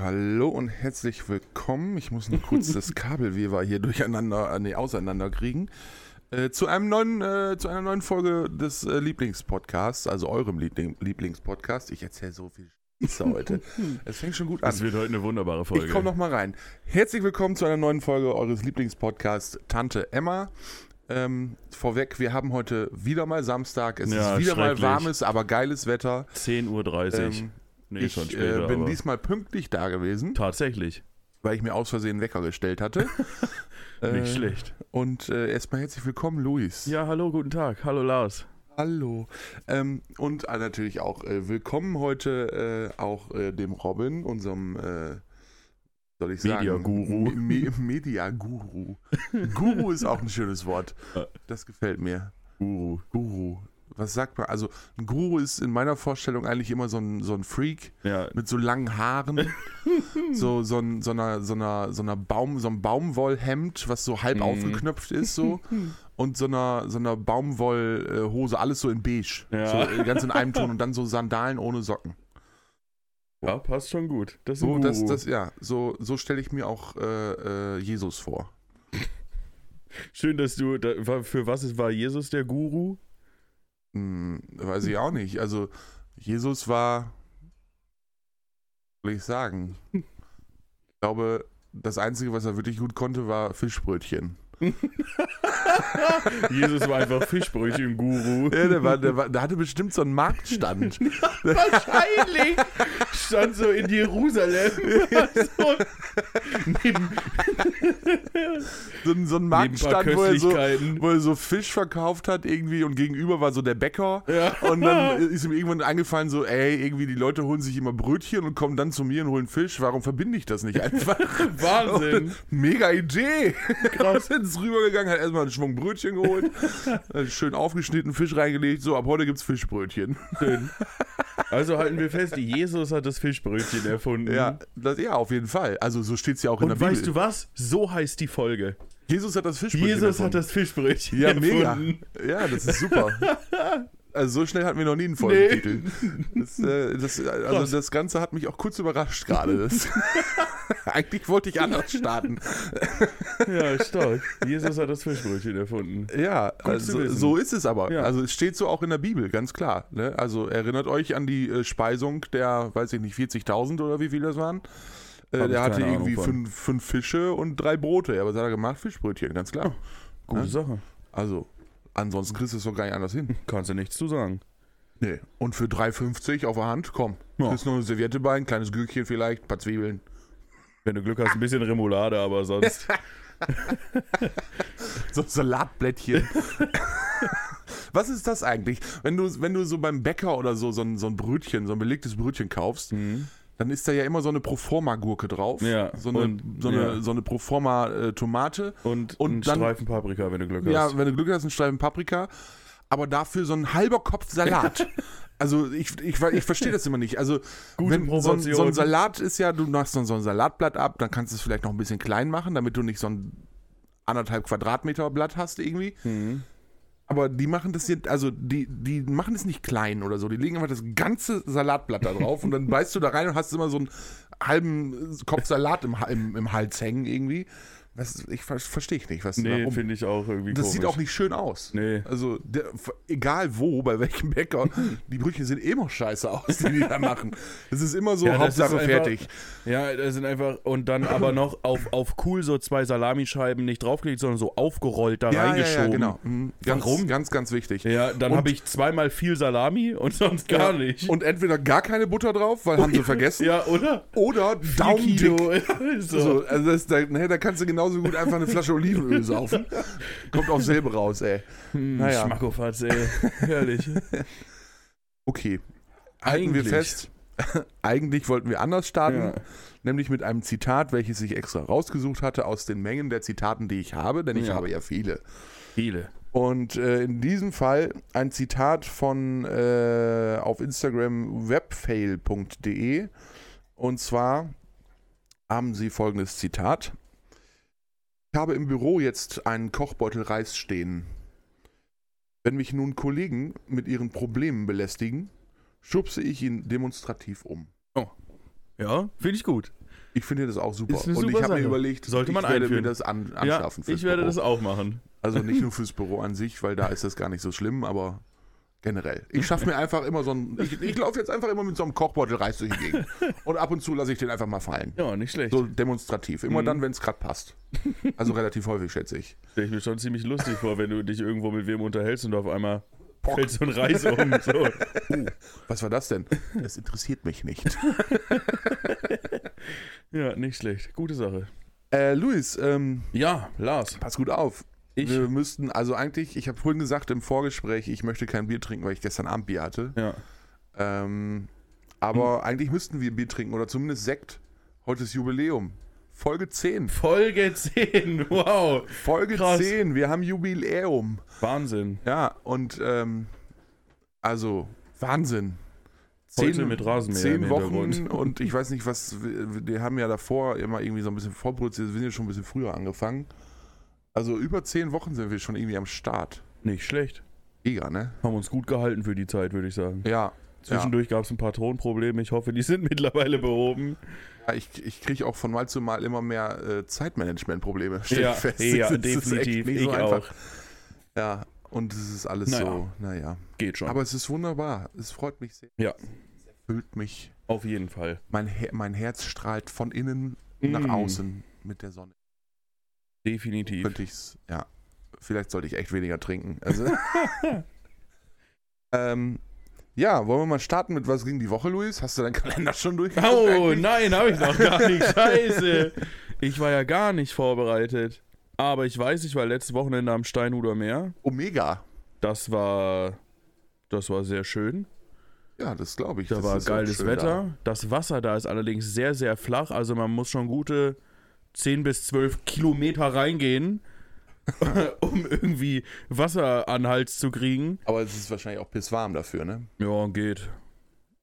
hallo und herzlich willkommen. Ich muss noch kurz das Kabelweber hier durcheinander, äh, nee, auseinander kriegen. Äh, zu, einem neuen, äh, zu einer neuen Folge des äh, Lieblingspodcasts, also eurem Liebling Lieblingspodcast. Ich erzähle so viel Scheiße heute. Es fängt schon gut an. Das wird heute eine wunderbare Folge. Ich komme noch mal rein. Herzlich willkommen zu einer neuen Folge eures Lieblingspodcasts Tante Emma. Ähm, vorweg, wir haben heute wieder mal Samstag. Es Ja, ist wieder mal warmes, aber geiles Wetter. 10.30 Uhr. Ähm, nee, ich schon äh, später. bin aber diesmal pünktlich da gewesen, tatsächlich. weil ich mir aus Versehen Wecker gestellt hatte. Nicht Äh, schlecht. Und äh, erstmal herzlich willkommen, Luis. Ja, hallo, guten Tag. Hallo, Lars. Hallo. Ähm, und äh, natürlich auch äh, willkommen heute äh, auch äh, dem Robin, unserem, äh, soll ich sagen, Media-Guru. Me Me Media-Guru. Guru ist auch ein schönes Wort. Das gefällt mir. Guru. Guru. Was sagt man? Also, ein Guru ist in meiner Vorstellung eigentlich immer so ein, so ein Freak Ja, mit so langen Haaren, so, so, ein, so, einer, so, einer, so, einer Baum, so einem Baumwollhemd, was so halb Mhm. aufgeknöpft ist, so. Und so einer, so einer Baumwollhose, alles so in beige. Ja. So äh, ganz in einem Ton und dann so Sandalen ohne Socken. ja, passt schon gut. Das So, ein das, das, ja, so, so stelle ich mir auch äh, äh, Jesus vor. Schön, dass du. Da, für was ist, war Jesus der Guru? Hm, weiß ich auch nicht. Also, Jesus war, soll ich sagen, ich glaube, das Einzige, was er wirklich gut konnte, war Fischbrötchen. Jesus war einfach Fischbrötchen-Guru. Ja, der, war, der, war, der hatte bestimmt so einen Marktstand. Wahrscheinlich stand so in Jerusalem. so, neben, So, ein- so Marktstand, wo er, so, wo er so Fisch verkauft hat irgendwie und gegenüber war so der Bäcker. Ja. Und dann ist ihm irgendwann eingefallen, so, ey, irgendwie die Leute holen sich immer Brötchen und kommen dann zu mir und holen Fisch. Warum verbinde ich das nicht einfach? Wahnsinn. Mega Idee. Krass. Ist rübergegangen, hat erstmal einen Schwung Brötchen geholt, schön aufgeschnitten, Fisch reingelegt. So, ab heute gibt's Fischbrötchen. Schön. Also halten wir fest, Jesus hat das Fischbrötchen erfunden. Ja, das, ja, auf jeden Fall. Also so steht's ja auch in Und der weißt Bibel. du was? So heißt die Folge. Jesus hat das Fischbrötchen Jesus erfunden. hat das Fischbrötchen Ja, mega. erfunden. Ja, das ist super. Also so schnell hatten wir noch nie einen Folgentitel. Das, äh, das, Krass. also das Ganze hat mich auch kurz überrascht gerade. Eigentlich wollte ich anders starten. Ja, stark. Jesus hat das Fischbrötchen erfunden. Ja, also, so ist es aber. Ja. Also es steht so auch in der Bibel, ganz klar. Ne? Also erinnert euch an die äh, Speisung der, weiß ich nicht, 40.000 oder wie viel das waren. Äh, der hatte irgendwie fünf, fünf Fische und drei Brote. Ja, was hat er gemacht? Fischbrötchen, ganz klar. Gute Ja. Sache. Also, ansonsten kriegst du es doch gar nicht anders hin. Kannst du nichts zu sagen. Nee. Und für 3,50 auf der Hand, komm. Ja. Kriegst noch eine Serviette bei, ein kleines Gürkchen vielleicht, ein paar Zwiebeln. Wenn du Glück hast, ein bisschen Remoulade, aber sonst. So Salatblättchen. Was ist das eigentlich? Wenn du, wenn du so beim Bäcker oder so so ein, so ein Brötchen, so ein belegtes Brötchen kaufst, Mhm. Dann ist da ja immer so eine Proforma-Gurke drauf. Ja, So eine, und- so eine, ja. so eine Proforma-Tomate. Und, Und ein dann- Streifen Paprika, wenn du Glück hast. Ja, wenn du Glück hast, einen Streifen Paprika. Aber dafür so ein halber Kopf Salat. Also ich, ich, ich verstehe das immer nicht. Also wenn so ein, so ein. Salat ist ja, du machst dann so ein Salatblatt ab, dann kannst du es vielleicht noch ein bisschen klein machen, damit du nicht so ein anderthalb Quadratmeter Blatt hast irgendwie. Mhm. Aber die machen das hier, also die, die machen es nicht klein oder so. Die legen einfach das ganze Salatblatt da drauf und dann beißt du da rein und hast immer so einen halben Kopf Salat im, im, im Hals hängen irgendwie. Was, ich ver- verstehe ich nicht. Was, Nee, finde ich auch irgendwie Das komisch. sieht auch nicht schön aus. Nee. Also, der, egal wo, bei welchem Bäcker, die Brötchen sehen immer scheiße aus, die die da machen. Das ist immer so, Ja, das Hauptsache einfach- fertig. Ja, das sind einfach. Und dann aber noch auf, auf cool so zwei Salamischeiben nicht draufgelegt, sondern so aufgerollt da Ja, ja, reingeschoben. ja, genau. Mhm. Ganz, Warum? Ganz, ganz wichtig. Ja, dann habe ich zweimal viel Salami und sonst gar Ja. nicht. Und entweder gar keine Butter drauf, weil haben sie vergessen, ja, oder? oder Daumendick. So. So, also das, da, ne, da kannst du genauso gut einfach eine Flasche Olivenöl saufen. Kommt auch selber raus, ey. Hm, naja. Schmackofatz, ey. Herrlich. Okay. Halten wir Eigentlich. fest. Eigentlich wollten wir anders starten, Ja. nämlich mit einem Zitat, welches ich extra rausgesucht hatte aus den Mengen der Zitaten, die ich habe, denn ich Ja. habe ja viele. Viele. Und äh, in diesem Fall ein Zitat von äh, auf Instagram webfail.de. Und zwar haben sie folgendes Zitat. Ich habe im Büro jetzt einen Kochbeutel Reis stehen. Wenn mich nun Kollegen mit ihren Problemen belästigen, schubse ich ihn demonstrativ um. Ja, finde ich gut. Ich finde das auch super. Ist eine Und super ich habe mir überlegt, Sollte man ich werde einführen. mir das an, Ja, anschaffen fürs ich werde Büro. das auch machen. Also nicht nur fürs Büro an sich, weil da ist das gar nicht so schlimm, aber generell. Ich schaffe mir einfach immer so ein. Ich, ich laufe jetzt einfach immer mit so einem Kochbeutel Reis durch die Gegend. Und ab und zu lasse ich den einfach mal fallen. Ja, nicht schlecht. So demonstrativ. Immer Mhm. dann, wenn es gerade passt. Also relativ häufig, schätze ich. Stelle ich mir schon ziemlich lustig vor, wenn du dich irgendwo mit wem unterhältst und auf einmal fällt so ein Reis um. So. Was war das denn? Das interessiert mich nicht. Ja, nicht schlecht. Gute Sache. Äh, Luis, ähm, Ja, Lars. pass gut auf. Ich. Wir müssten, also eigentlich, ich habe vorhin gesagt im Vorgespräch, ich möchte kein Bier trinken, weil ich gestern Abend Bier hatte. Ja. Ähm, aber eigentlich müssten wir Bier trinken oder zumindest Sekt. Heute ist Jubiläum. Folge 10. Folge 10. Wow. Folge Krass. 10. Wir haben Jubiläum. Wahnsinn. Ja, und ähm, also Wahnsinn. Heute mit Rasenmäher Zehn Wochen und ich weiß nicht, was. Wir, wir haben ja davor immer irgendwie so ein bisschen vorproduziert, wir sind ja schon ein bisschen früher angefangen. Also über zehn Wochen sind wir schon irgendwie am Start. Nicht schlecht. Mega, ne? Haben uns gut gehalten für die Zeit, würde ich sagen. Ja. Zwischendurch gab es ein paar Tonprobleme. Ich hoffe, die sind mittlerweile behoben. ja ich ich kriege auch von Mal zu Mal immer mehr äh, Zeitmanagement-Probleme. Ja, ich fest. ja Das definitiv. nicht Ich so auch. Ja, und es ist alles Naja. so, naja. Geht schon. Aber es ist wunderbar. Es freut mich sehr. Ja. Es erfüllt mich. Auf jeden Fall. Mein, Her mein Herz strahlt von innen nach Mm. außen mit der Sonne. Definitiv. Könnte ich's, ja. Vielleicht sollte ich echt weniger trinken. Also, ähm, ja, wollen wir mal starten mit was ging die Woche, Luis? Hast du deinen Kalender schon durchgeguckt? Oh, eigentlich? nein, habe ich noch gar nicht. Scheiße. Ich war ja gar nicht vorbereitet. Aber ich weiß, ich war letztes Wochenende am Steinhuder Meer. Omega. Das war. Das war sehr schön. Ja, das glaube ich. Da Das war geiles Wetter. Das Wasser da ist allerdings sehr, sehr flach. Also man muss schon gute 10 bis 12 Kilometer reingehen, um irgendwie Wasser an den Hals zu kriegen. Aber es ist wahrscheinlich auch pisswarm dafür, ne? Ja, geht.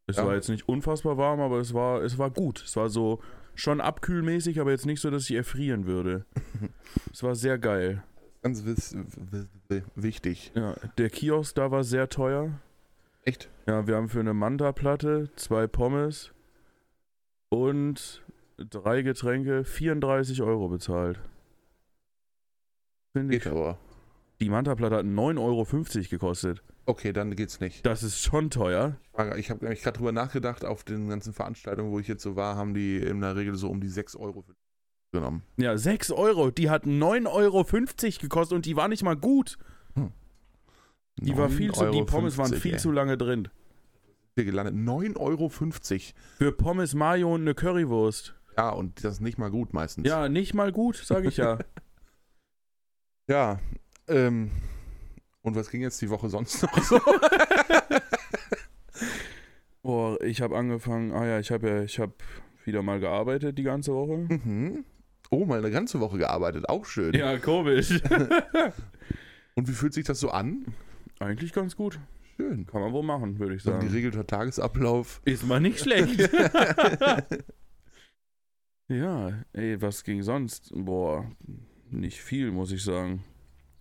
Es Ja. war jetzt nicht unfassbar warm, aber es war, es war gut. Es war so schon abkühlmäßig, aber jetzt nicht so, dass ich erfrieren würde. es war sehr geil. Ganz wichtig. Ja, der Kiosk da war sehr teuer. Echt? Ja, wir haben für eine Manta-Platte zwei Pommes und drei Getränke 34 Euro bezahlt. Finde ich. Geht aber. Die Manta-Platte hat 9,50 Euro gekostet. Okay, dann geht's nicht. Das ist schon teuer. Ich habe nämlich gerade drüber nachgedacht, auf den ganzen Veranstaltungen, wo ich jetzt so war, haben die in der Regel so um die 6 Euro für genommen. Ja, 6 Euro. Die hat 9,50 Euro gekostet und die war nicht mal gut. Die war viel zu, die 9,50 Pommes waren Euro, viel ey. zu lange drin. Hier gelandet. 9,50 Euro. Für Pommes, Mayo und eine Currywurst. Ja, und das ist nicht mal gut meistens. Ja, nicht mal gut, sage ich ja. Ja, ähm, und was ging jetzt die Woche sonst noch so? Boah, ich habe angefangen, ah ja, ich habe ja, ich habe wieder mal gearbeitet die ganze Woche. mhm. Oh, mal eine ganze Woche gearbeitet, auch schön. Ja, komisch. Und wie fühlt sich das so an? Eigentlich ganz gut. Schön. Kann man wohl machen, würde ich So ein sagen. geregelter Tagesablauf. Ist mal nicht schlecht. Ja, ey, was ging sonst? Boah, nicht viel, muss ich sagen.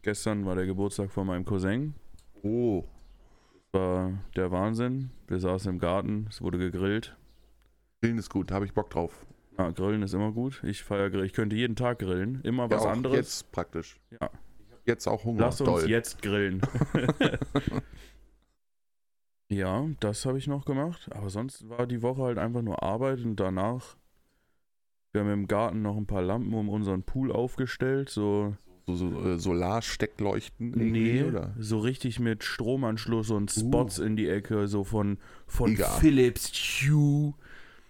Gestern war der Geburtstag von meinem Cousin. Oh, War der Wahnsinn. Wir saßen im Garten, es wurde gegrillt. Grillen ist gut, da habe ich Bock drauf. Ja, grillen ist immer gut. Ich feiere. Ich könnte jeden Tag grillen. Immer was ja, auch anderes. Jetzt praktisch. Ja. Ich habe jetzt auch Hunger. Lass uns Doll. jetzt grillen. ja, das habe ich noch gemacht. Aber sonst war die Woche halt einfach nur Arbeit und danach. Wir haben im Garten noch ein paar Lampen um unseren Pool aufgestellt. So, So, so äh, Solarsteckleuchten nee, oder? so richtig mit Stromanschluss und Spots in die Ecke. So von, von. Philips Hue.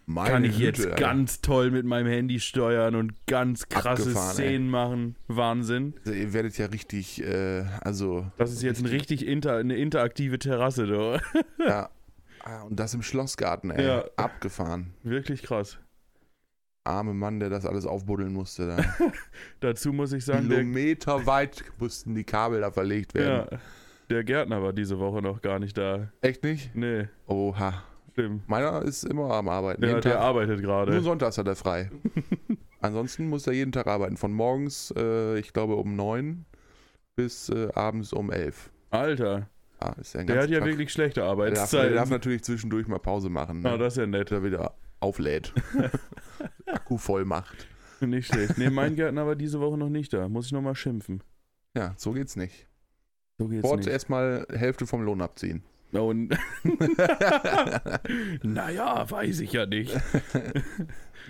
Meine Kann ich jetzt Güte, ey. ganz toll mit meinem Handy steuern und ganz krasse Abgefahren, ey. Szenen machen. Wahnsinn. Also, ihr werdet ja richtig, äh, also. Das ist jetzt ein richtig inter, eine interaktive Terrasse, du. Ja. Ah, und das im Schlossgarten, ey. Ja. Abgefahren. Wirklich krass. Arme Mann, der das alles aufbuddeln musste. Da. Dazu muss ich sagen, der, Kilometer weit mussten die Kabel da verlegt werden. ja, der Gärtner war diese Woche noch gar nicht da. Echt nicht? Nee, Oha. schlimm. Meiner ist immer am Arbeiten. Ja, der Tag. arbeitet Nur gerade. sonntags hat er frei. Ansonsten muss er jeden Tag arbeiten. Von morgens, äh, ich glaube, um neun bis äh, abends um elf. Alter, ist ja der hat ja Tag. wirklich schlechte Der darf, der darf natürlich zwischendurch mal Pause machen. Ne? Ah, das ist ja nett. Er wieder auflädt. Akku voll macht. Nicht schlecht. Nee, mein Gärtner war diese Woche noch nicht da. Muss ich nochmal schimpfen. Ja, so geht's nicht. So geht's Sport nicht. erstmal Hälfte vom Lohn abziehen. Und naja, weiß ich ja nicht.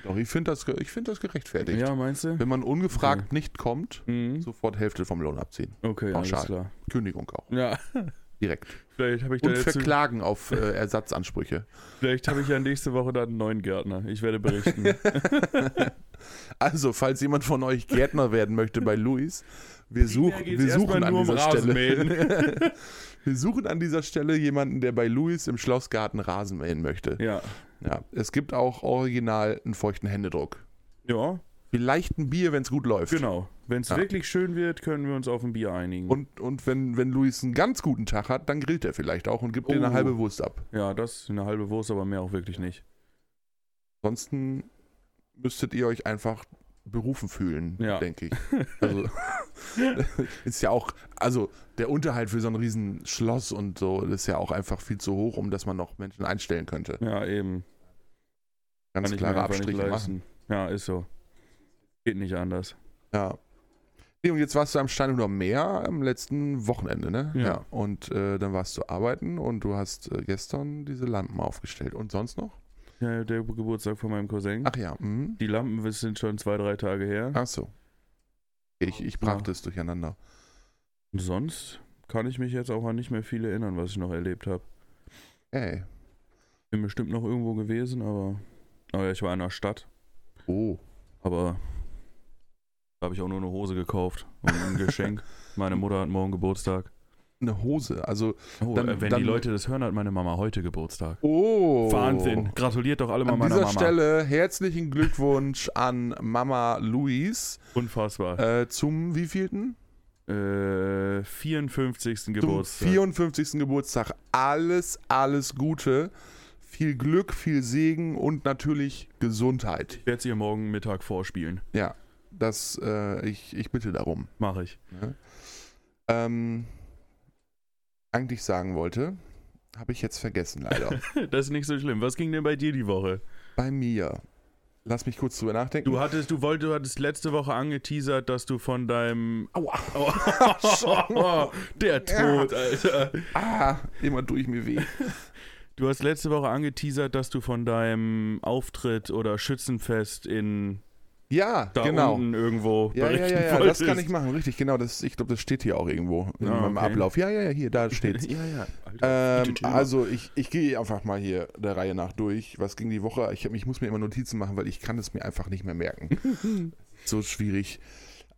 Doch, ich finde das, ich find das gerechtfertigt. Ja, meinst du? Wenn man ungefragt nicht kommt, Mhm. sofort Hälfte vom Lohn abziehen. Okay, alles Pauschal. klar. Kündigung auch. Ja, Direkt. vielleicht habe ich, Und verklagen auf äh, Ersatzansprüche. vielleicht hab ich ja nächste Woche dann einen neuen Gärtner. Ich werde berichten. Also, falls jemand von euch Gärtner werden möchte bei Luis, wir, such, wir suchen an um dieser. Stelle. wir suchen an dieser Stelle jemanden, der bei Luis im Schlossgarten Rasen mähen möchte. ja. Ja, es gibt auch original einen feuchten Händedruck. Ja, Vielleicht ein Bier, wenn es gut läuft. genau. Wenn es Ja. wirklich schön wird, können wir uns auf ein Bier einigen. Und, und wenn, wenn Luis einen ganz guten Tag hat, dann grillt er vielleicht auch und gibt dir eine Oh. halbe Wurst ab. ja, das ist eine halbe Wurst, aber mehr auch wirklich nicht. Ansonsten müsstet ihr euch einfach berufen fühlen, Ja. denke ich. Also ist ja auch, also der Unterhalt für so ein riesen Schloss und so ist ja auch einfach viel zu hoch, um dass man noch Menschen einstellen könnte. Ja, eben. Ganz Kann klare Abstriche machen. Ja, ist so. Geht nicht anders. Ja. Nee, und jetzt warst du am Steinhuder Meer am letzten Wochenende, ne? Ja. Und äh, dann warst du arbeiten und du hast äh, gestern diese Lampen aufgestellt. Und sonst noch? Ja, der Geburtstag von meinem Cousin. Ach ja. Mhm. Die Lampen sind schon zwei, drei Tage her. Ach so. Ich, ich brachte es durcheinander. Und sonst kann ich mich jetzt auch an nicht mehr viel erinnern, was ich noch erlebt habe. Ey. Bin bestimmt noch irgendwo gewesen, aber, aber ich war in der Stadt. Oh. Aber habe ich auch nur eine Hose gekauft und ein Geschenk. Meine Mutter hat morgen Geburtstag. Eine Hose. Also. Oh, Dann- wenn dann- die Leute das hören, hat meine Mama heute Geburtstag. Oh. Wahnsinn. Gratuliert doch alle mal An meiner dieser Mama. Stelle herzlichen Glückwunsch an Mama Luis Unfassbar. äh, zum wievielten? Äh, 54. Zum Geburtstag. 54. Geburtstag. Alles, alles Gute. Viel Glück, viel Segen und natürlich Gesundheit. Ich werde es ihr morgen Mittag vorspielen. Ja, das, äh, ich, ich bitte darum. Mache ich. Ähm, eigentlich sagen wollte, habe ich jetzt vergessen, leider. Das ist nicht so schlimm. Was ging denn bei dir die Woche? Bei mir. Lass mich kurz drüber nachdenken. Du hattest, du wolltest, du hattest letzte Woche angeteasert, dass du von deinem. Aua. Oh, der Tod, Alter. Ah, immer durch mir weh. Du hast letzte Woche angeteasert, dass du von deinem Auftritt oder Schützenfest in Ja, da genau. unten irgendwo Ja, ja, ja, ja, das kann ich machen, richtig, genau. Das, ich glaube, das steht hier auch irgendwo in Ah, meinem okay. Ablauf. Ja, ja, ja, hier, da steht's. ja, ja. Alter, Ähm, also ich, ich gehe einfach mal hier der Reihe nach durch. Was ging die Woche? Ich, hab, ich muss mir immer Notizen machen, weil ich kann es mir einfach nicht mehr merken. so schwierig.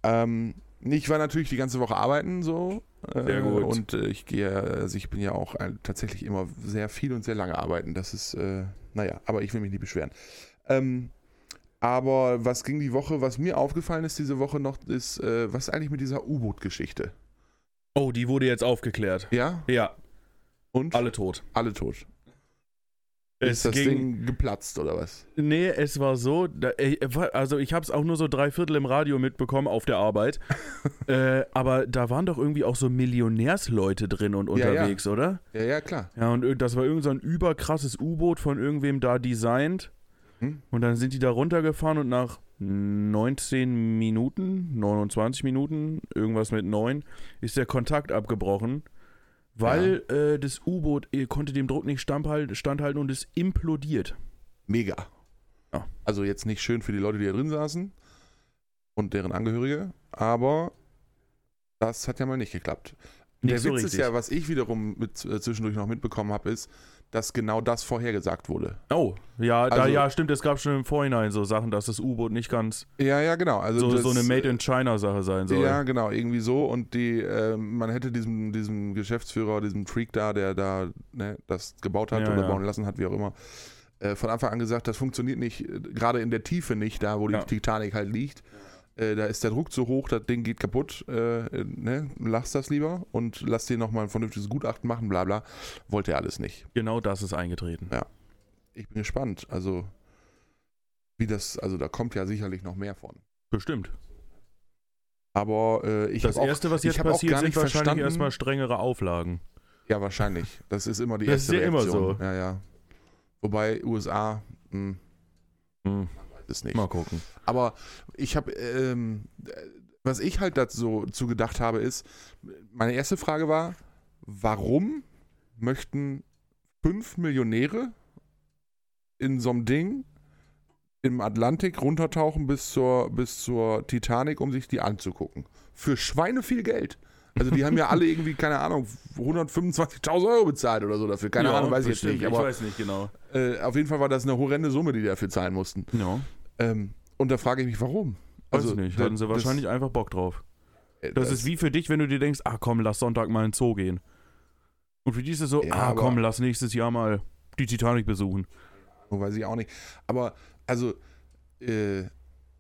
Ähm, ich war natürlich die ganze Woche arbeiten so. Äh, Sehr gut. Und äh, ich gehe, also ich bin ja auch äh, tatsächlich immer sehr viel und sehr lange arbeiten. Das ist, äh, naja, aber ich will mich nicht beschweren. Ähm, aber was ging die Woche, was mir aufgefallen ist diese Woche noch, ist, äh, was ist eigentlich mit dieser U-Boot-Geschichte? oh, die wurde jetzt aufgeklärt. Ja? Ja, Und? alle tot. Alle tot. Es ist das ging, Ding geplatzt oder was? Nee, es war so, da, äh, also ich habe es auch nur so drei Viertel im Radio mitbekommen auf der Arbeit. äh, aber da waren doch irgendwie auch so Millionärsleute drin und Ja, ja. unterwegs, oder? Ja, ja, klar. Ja, und ir- das war irgend so ein überkrasses U-Boot von irgendwem da designt. Hm? Und dann sind die da runtergefahren und nach 19 Minuten, 29 Minuten, irgendwas mit 9, ist der Kontakt abgebrochen, weil äh, das U-Boot äh, konnte dem Druck nicht standhalten, und ist implodiert. Mega. Ja. Also jetzt nicht schön für die Leute, die da drin saßen und deren Angehörige, aber das hat ja mal nicht geklappt. Nicht Der so Witz ist richtig. ja, was ich wiederum mit, äh, zwischendurch noch mitbekommen habe, ist, dass genau das vorhergesagt wurde. Oh, ja, da, Also- ja, stimmt, es gab schon im Vorhinein so Sachen, dass das U-Boot nicht ganz Ja, ja, genau. Also so, das, so eine Made in China Sache sein soll. Ja, genau, irgendwie so. Und die, äh, man hätte diesem, diesem Geschäftsführer, diesem Freak da, der da ne, das gebaut hat Ja, oder ja. bauen lassen hat, wie auch immer, äh, von Anfang an gesagt, das funktioniert nicht, äh, gerade in der Tiefe nicht, da wo die Ja. Titanic halt liegt. Äh, da ist der Druck zu hoch, das Ding geht kaputt. Äh, äh, ne, lass das lieber und lass dir nochmal ein vernünftiges Gutachten machen, bla bla. Wollte er alles nicht. Genau das ist eingetreten. Ich bin gespannt. Also, wie das, also da kommt ja sicherlich noch mehr von. Bestimmt. Aber äh, ich Das habe auch erste, was ich jetzt passiert, sind wahrscheinlich erstmal strengere Auflagen. Ja, wahrscheinlich. Das ist immer die Das ist erste ja immer Reaktion. so. Ja, ja. Wobei USA, mh, es nicht. Mal gucken. Aber ich habe, ähm, was ich halt dazu zu gedacht habe, ist, meine erste Frage war, warum möchten fünf Millionäre in so einem Ding im Atlantik runtertauchen bis zur, bis zur Titanic, um sich die anzugucken? Für Schweine viel Geld. Also die haben ja alle irgendwie, keine Ahnung, 125.000 Euro bezahlt oder so dafür. Keine Ja, Ahnung, weiß ich jetzt nicht. Aber ich weiß nicht genau. äh, auf jeden Fall war das eine horrende Summe, die die dafür zahlen mussten. Ja, Ähm, und da frage ich mich, warum? weiß ich nicht. da- Hatten sie das- wahrscheinlich einfach Bock drauf. äh, Das ist wie für dich, wenn du dir denkst, ah komm, lass Sonntag mal in den Zoo gehen. Und für die ist es so, Ja, ah komm, lass nächstes Jahr mal die Titanic besuchen. Weiß ich auch nicht. Aber, also, äh,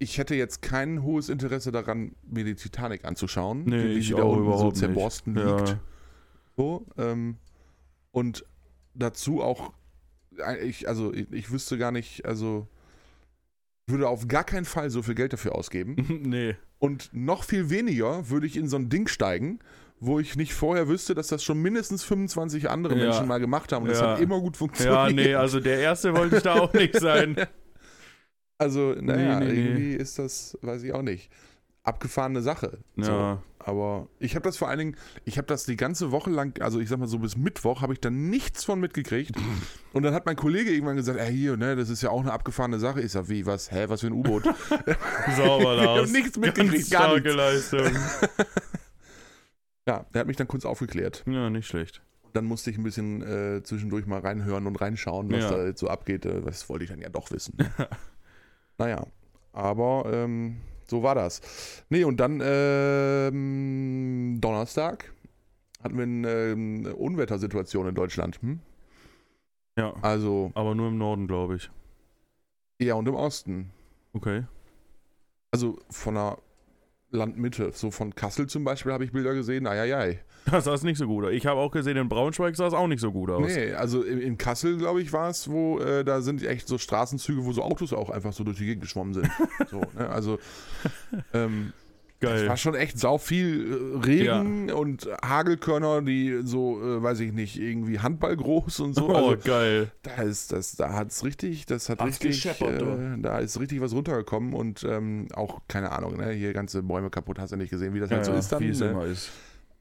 ich hätte jetzt kein hohes Interesse daran, mir die Titanic anzuschauen. Nee, wie ich die da auch unten so nicht. zerborsten Ja. liegt. So, ähm, und dazu auch, äh, ich, also, ich, ich wüsste gar nicht, also, würde auf gar keinen Fall so viel Geld dafür ausgeben. nee. Und noch viel weniger würde ich in so ein Ding steigen, wo ich nicht vorher wüsste, dass das schon mindestens 25 andere Ja. Menschen mal gemacht haben. Und das Ja. hat immer gut funktioniert. Ja, nee, also der Erste wollte ich da auch nicht sein. Also, naja, Nee, nee, nee. irgendwie ist das, weiß ich auch nicht, abgefahrene Sache. So. Ja. Aber ich habe das vor allen Dingen, ich habe das die ganze Woche lang, also ich sag mal so bis Mittwoch, habe ich da nichts von mitgekriegt. Und dann hat mein Kollege irgendwann gesagt, ey, hier, ne, das ist ja auch eine abgefahrene Sache. Ich sag, wie, was, hä, was für ein U-Boot? Sauber Ich da. hab nichts mitgekriegt, Ganz gar nichts. Leistung. ja, der hat mich dann kurz aufgeklärt. Ja, nicht schlecht. Dann musste ich ein bisschen äh, zwischendurch mal reinhören und reinschauen, was Ja. da jetzt so abgeht. Äh, Das wollte ich dann ja doch wissen. Naja, aber ähm, so war das. Nee, und dann ähm, Donnerstag hatten wir eine ähm, Unwettersituation in Deutschland. Hm? Ja, Also aber nur im Norden, glaube ich. eher und im Osten. Okay. Also von der Landmitte. So von Kassel zum Beispiel habe ich Bilder gesehen. Eieiei. Das sah nicht so gut aus. Ich habe auch gesehen, in Braunschweig sah es auch nicht so gut aus. Nee, also in, in Kassel, glaube ich, war es, wo äh, da sind echt so Straßenzüge, wo so Autos auch einfach so durch die Gegend geschwommen sind. so, ne? Also ähm, es Geil. war schon echt sau viel äh, Regen und Hagelkörner, die so, äh, weiß ich nicht, irgendwie Handball groß und so. oh, Also, geil. da ist das, da hat's richtig, das hat Hat's richtig, äh, da ist richtig was runtergekommen und ähm, auch keine Ahnung, ne, hier ganze Bäume kaputt, hast du nicht gesehen, wie das halt so ist dann. wie es ne? immer ist.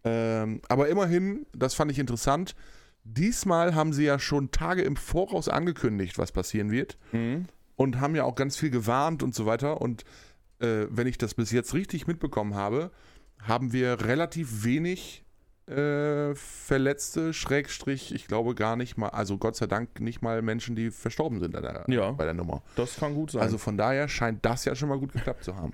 Ähm, aber immerhin, das fand ich interessant. Diesmal haben sie ja schon Tage im Voraus angekündigt, was passieren wird Mhm. und haben ja auch ganz viel gewarnt und so weiter. Und äh, wenn ich das bis jetzt richtig mitbekommen habe, haben wir relativ wenig äh, Verletzte, Schrägstrich, ich glaube gar nicht mal, also Gott sei Dank nicht mal Menschen, die verstorben sind der, Ja. bei der Nummer. Das kann gut sein. Also von daher scheint das ja schon mal gut geklappt zu haben.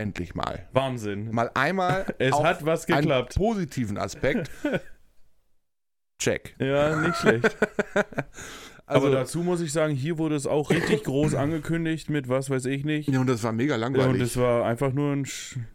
Endlich mal. Wahnsinn. Mal einmal Es hat was einen geklappt. positiven Aspekt. Check. Ja, nicht schlecht. Also, Aber dazu muss ich sagen, hier wurde es auch richtig groß angekündigt mit was weiß ich nicht. ja, und das war mega Und langweilig. es war einfach nur ein,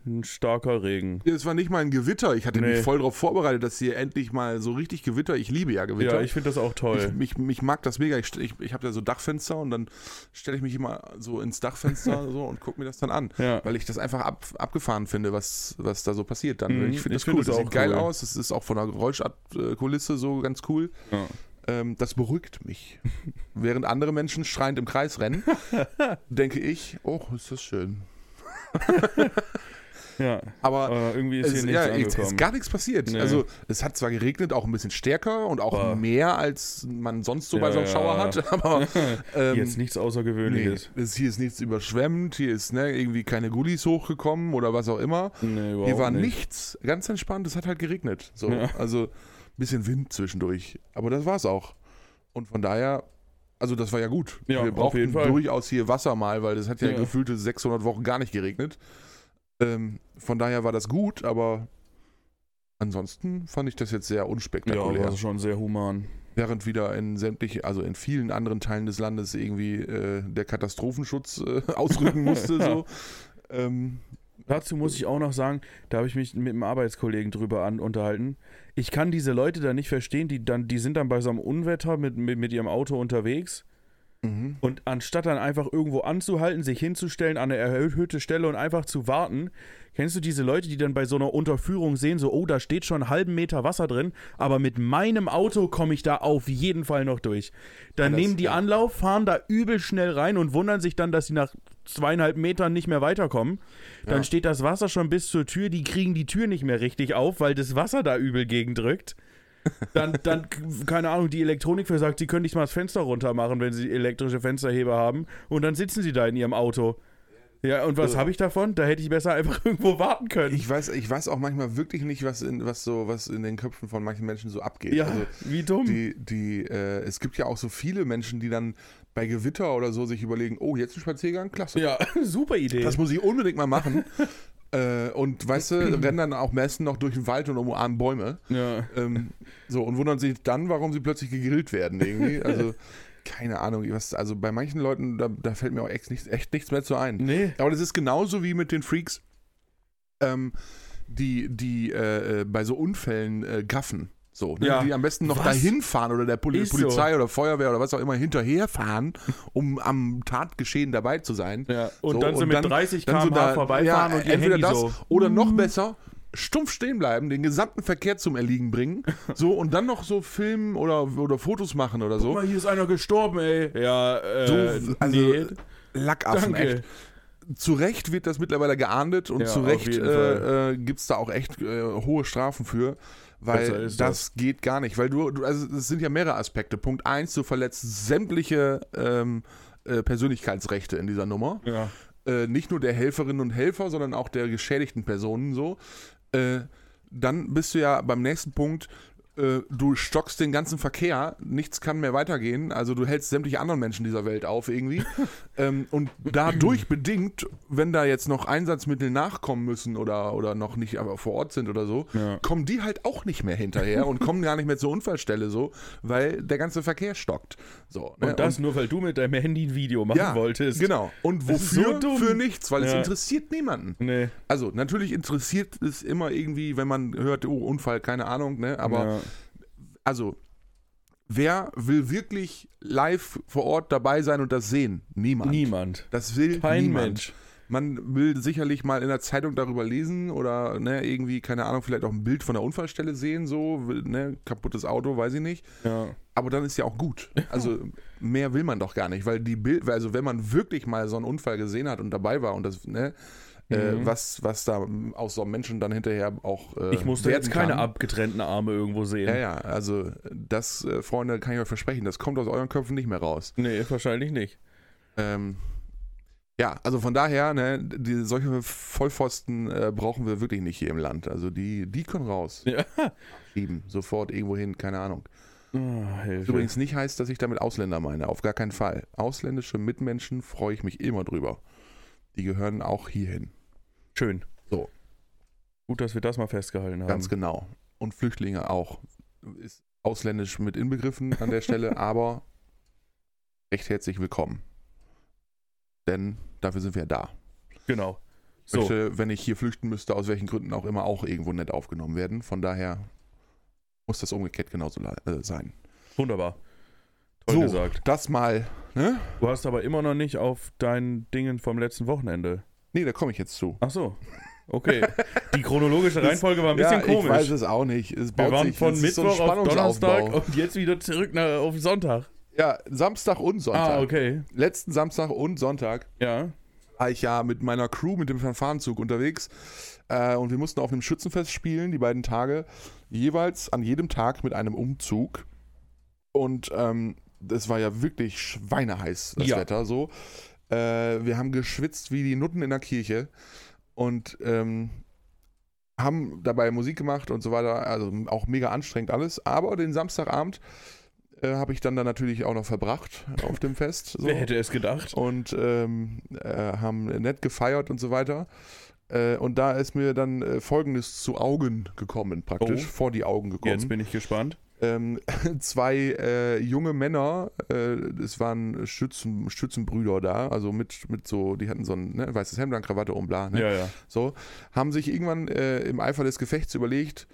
ein starker Regen. Es war nicht mal ein Gewitter. Ich hatte Nee. mich voll darauf vorbereitet, dass hier endlich mal so richtig Gewitter. Ich liebe ja Gewitter. Ja, ich finde das auch ich, toll. mich, mich mag das mega. Ich, ich, ich habe ja so Dachfenster und dann stelle ich mich immer so ins Dachfenster so und gucke mir das dann an. Ja. Weil ich das einfach ab, abgefahren finde, was, was da so passiert dann. Mhm, ich finde ich das find cool. das Das sieht geil cool. aus. Das ist auch von der Geräuschkulisse so ganz cool. Ja. Ähm, das beruhigt mich. Während andere Menschen schreiend im Kreis rennen, denke ich, oh, ist das schön. ja. Aber Aber irgendwie ist es, hier nichts ja, es ist gar nichts passiert. Nee. Also es hat zwar geregnet, auch ein bisschen stärker und auch Aber- mehr, als man sonst so bei Ja, so einem Schauer ja. hat. Aber ähm, Jetzt nichts nee, Außergewöhnliches. es, hier ist nichts überschwemmt, hier ist ne, irgendwie keine Gullis hochgekommen oder was auch immer. Nee, Hier war nicht. nichts, ganz entspannt, es hat halt geregnet. So. Also bisschen Wind zwischendurch. Aber das war's auch. Und von daher, also das war ja gut. Ja, Wir brauchten durchaus hier Wasser mal, weil das hat ja, Ja. gefühlte 600 Wochen gar nicht geregnet. Ähm, von daher war das gut, aber ansonsten fand ich das jetzt sehr Ja, unspektakulär. war schon sehr human. Während wieder in sämtliche, also in vielen anderen Teilen des Landes irgendwie äh, der Katastrophenschutz äh, ausrücken musste. Ja. so. Ähm, Dazu muss ich auch noch sagen, da habe ich mich mit einem Arbeitskollegen drüber an, unterhalten. Ich kann diese Leute da nicht verstehen, die dann, die sind dann bei so einem Unwetter mit, mit, mit ihrem Auto unterwegs Mhm. Und anstatt dann einfach irgendwo anzuhalten, sich hinzustellen an eine erhöhte Stelle und einfach zu warten, kennst du diese Leute, die dann bei so einer Unterführung sehen, so, oh, da steht schon einen halben Meter Wasser drin, aber mit meinem Auto komme ich da auf jeden Fall noch durch. Dann Ja, nehmen die ja. Anlauf, fahren da übel schnell rein und wundern sich dann, dass sie nach zweieinhalb Metern nicht mehr weiterkommen. Dann Ja. steht das Wasser schon bis zur Tür, die kriegen die Tür nicht mehr richtig auf, weil das Wasser da übel gegendrückt. Dann, dann, keine Ahnung, die Elektronik versagt, sie können nicht mal das Fenster runter machen, wenn sie elektrische Fensterheber haben. Und dann sitzen sie da in ihrem Auto. Ja, und was habe ich davon? Da hätte ich besser einfach irgendwo warten können. Ich weiß, ich weiß auch manchmal wirklich nicht, was in, was so, was in den Köpfen von manchen Menschen so abgeht. ja, Also, wie dumm. die, die, äh, es gibt ja auch so viele Menschen, die dann bei Gewitter oder so sich überlegen, oh, jetzt ein Spaziergang, klasse. ja, super Idee. Das muss ich unbedingt mal machen. äh, und weißt du, rennen dann auch meisten noch durch den Wald und umarmen Bäume. ja. Ähm, so, und wundern sich dann, warum sie plötzlich gegrillt werden irgendwie. Also, keine Ahnung, was, also bei manchen Leuten, da, da fällt mir auch echt nichts, echt nichts mehr zu ein. Nee. Aber das ist genauso wie mit den Freaks, ähm, die, die äh, äh, bei so Unfällen äh, gaffen. So, ne? Ja. die am besten noch Was? dahin fahren oder der Poli Ist so. Polizei oder Feuerwehr oder was auch immer hinterherfahren, um am Tatgeschehen dabei zu sein. Ja. Und So, dann so und mit dann- 30 Dann km/h so da, vorbeifahren ja, und entweder Handy das so. oder noch besser stumpf stehen bleiben, den gesamten Verkehr zum Erliegen bringen, so und dann noch so filmen oder, oder Fotos machen oder Guck so. mal, hier ist einer gestorben, ey. Ja, äh, So, also, nee. Lackaffen, Danke. echt. Zu Recht wird das mittlerweile geahndet und Ja, zu Recht äh, äh, gibt es da auch echt äh, hohe Strafen für, weil ist das, geht gar nicht. Weil du, du, also es sind ja mehrere Aspekte. Punkt eins, du verletzt sämtliche ähm, äh, Persönlichkeitsrechte in dieser Nummer. Ja. Äh, nicht nur der Helferinnen und Helfer, sondern auch der geschädigten Personen so. Äh, dann bist du ja beim nächsten Punkt, äh, du stockst den ganzen Verkehr, nichts kann mehr weitergehen, also du hältst sämtliche anderen Menschen dieser Welt auf irgendwie. ähm, und dadurch bedingt, wenn da jetzt noch Einsatzmittel nachkommen müssen oder, oder noch nicht aber vor Ort sind oder so, Ja. kommen die halt auch nicht mehr hinterher und kommen gar nicht mehr zur Unfallstelle so, weil der ganze Verkehr stockt. So, ne? Und das nur, weil du mit deinem Handy ein Video machen wolltest. Genau. Und wofür? so. Für nichts, weil es Ja. interessiert niemanden. Nee. Also, natürlich interessiert es immer irgendwie, wenn man hört, oh, Unfall, keine Ahnung, ne? Aber, ja. Also, wer will wirklich live vor Ort dabei sein und das sehen? Niemand. niemand. Das will Kein niemand. Mensch. Man will sicherlich mal in der Zeitung darüber lesen oder ne, irgendwie, keine Ahnung, vielleicht auch ein Bild von der Unfallstelle sehen, so, will, ne, kaputtes Auto, weiß ich nicht. Ja. Aber dann ist ja auch gut. Also mehr will man doch gar nicht, weil die Bild, also wenn man wirklich mal so einen Unfall gesehen hat und dabei war und das, ne, äh, Mhm. was, was da aus so einem Menschen dann hinterher auch. Äh, Ich musste jetzt keine kann. abgetrennten Arme irgendwo sehen. Ja, ja, also das, äh, Freunde, kann ich euch versprechen, das kommt aus euren Köpfen nicht mehr raus. Nee, wahrscheinlich nicht. Ähm, ja, also von daher, ne, die, solche Vollpfosten äh, brauchen wir wirklich nicht hier im Land. Also die, die können raus. Ja. Schieben, sofort irgendwo hin, keine Ahnung. Oh, übrigens nicht heißt, dass ich damit Ausländer meine. Auf gar keinen Fall. Ausländische Mitmenschen freue ich mich immer drüber. Die gehören auch hierhin. Schön. So. Gut, dass wir das mal festgehalten haben. Ganz genau. Und Flüchtlinge auch. Ist ausländisch mit inbegriffen an der Stelle, aber recht herzlich willkommen. Denn dafür sind wir ja da. Genau. Ich So. möchte, wenn ich hier flüchten müsste, aus welchen Gründen auch immer, auch irgendwo nett aufgenommen werden. Von daher muss das umgekehrt genauso äh, sein. Wunderbar. Toll so, gesagt. das mal. Ne? Du hast aber immer noch nicht auf deinen Dingen vom letzten Wochenende. Nee, da komme ich jetzt zu. Ach so. Okay. Die chronologische Reihenfolge war ein bisschen ja, komisch. Ich weiß es auch nicht. Es wir waren sich, von ist so Mittwoch auf Donnerstag und jetzt wieder zurück nach, auf Sonntag. Ja, Samstag und Sonntag. Ah, okay. Letzten Samstag und Sonntag Ja. war ich ja mit meiner Crew, mit dem Fanfarenzug unterwegs. Äh, und wir mussten auf einem Schützenfest spielen, die beiden Tage. Jeweils an jedem Tag mit einem Umzug. Und ähm, das war ja wirklich schweineheiß, das Ja. Wetter so. Äh, wir haben geschwitzt wie die Nutten in der Kirche. Und ähm, haben dabei Musik gemacht und so weiter. Also auch mega anstrengend alles. Aber den Samstagabend äh, habe ich dann da natürlich auch noch verbracht auf dem Fest. So Wer hätte es gedacht? und ähm, äh, haben nett gefeiert und so weiter. Äh, und da ist mir dann äh, Folgendes zu Augen gekommen, praktisch, Oh. vor die Augen gekommen. Jetzt bin ich gespannt. Ähm, zwei äh, junge Männer, äh, es waren Schützen, Schützenbrüder da, also mit, mit so, die hatten so ein ne, weißes Hemd, dann Krawatte um, bla, ne? Ja, ja. So, haben sich irgendwann äh, im Eifer des Gefechts überlegt,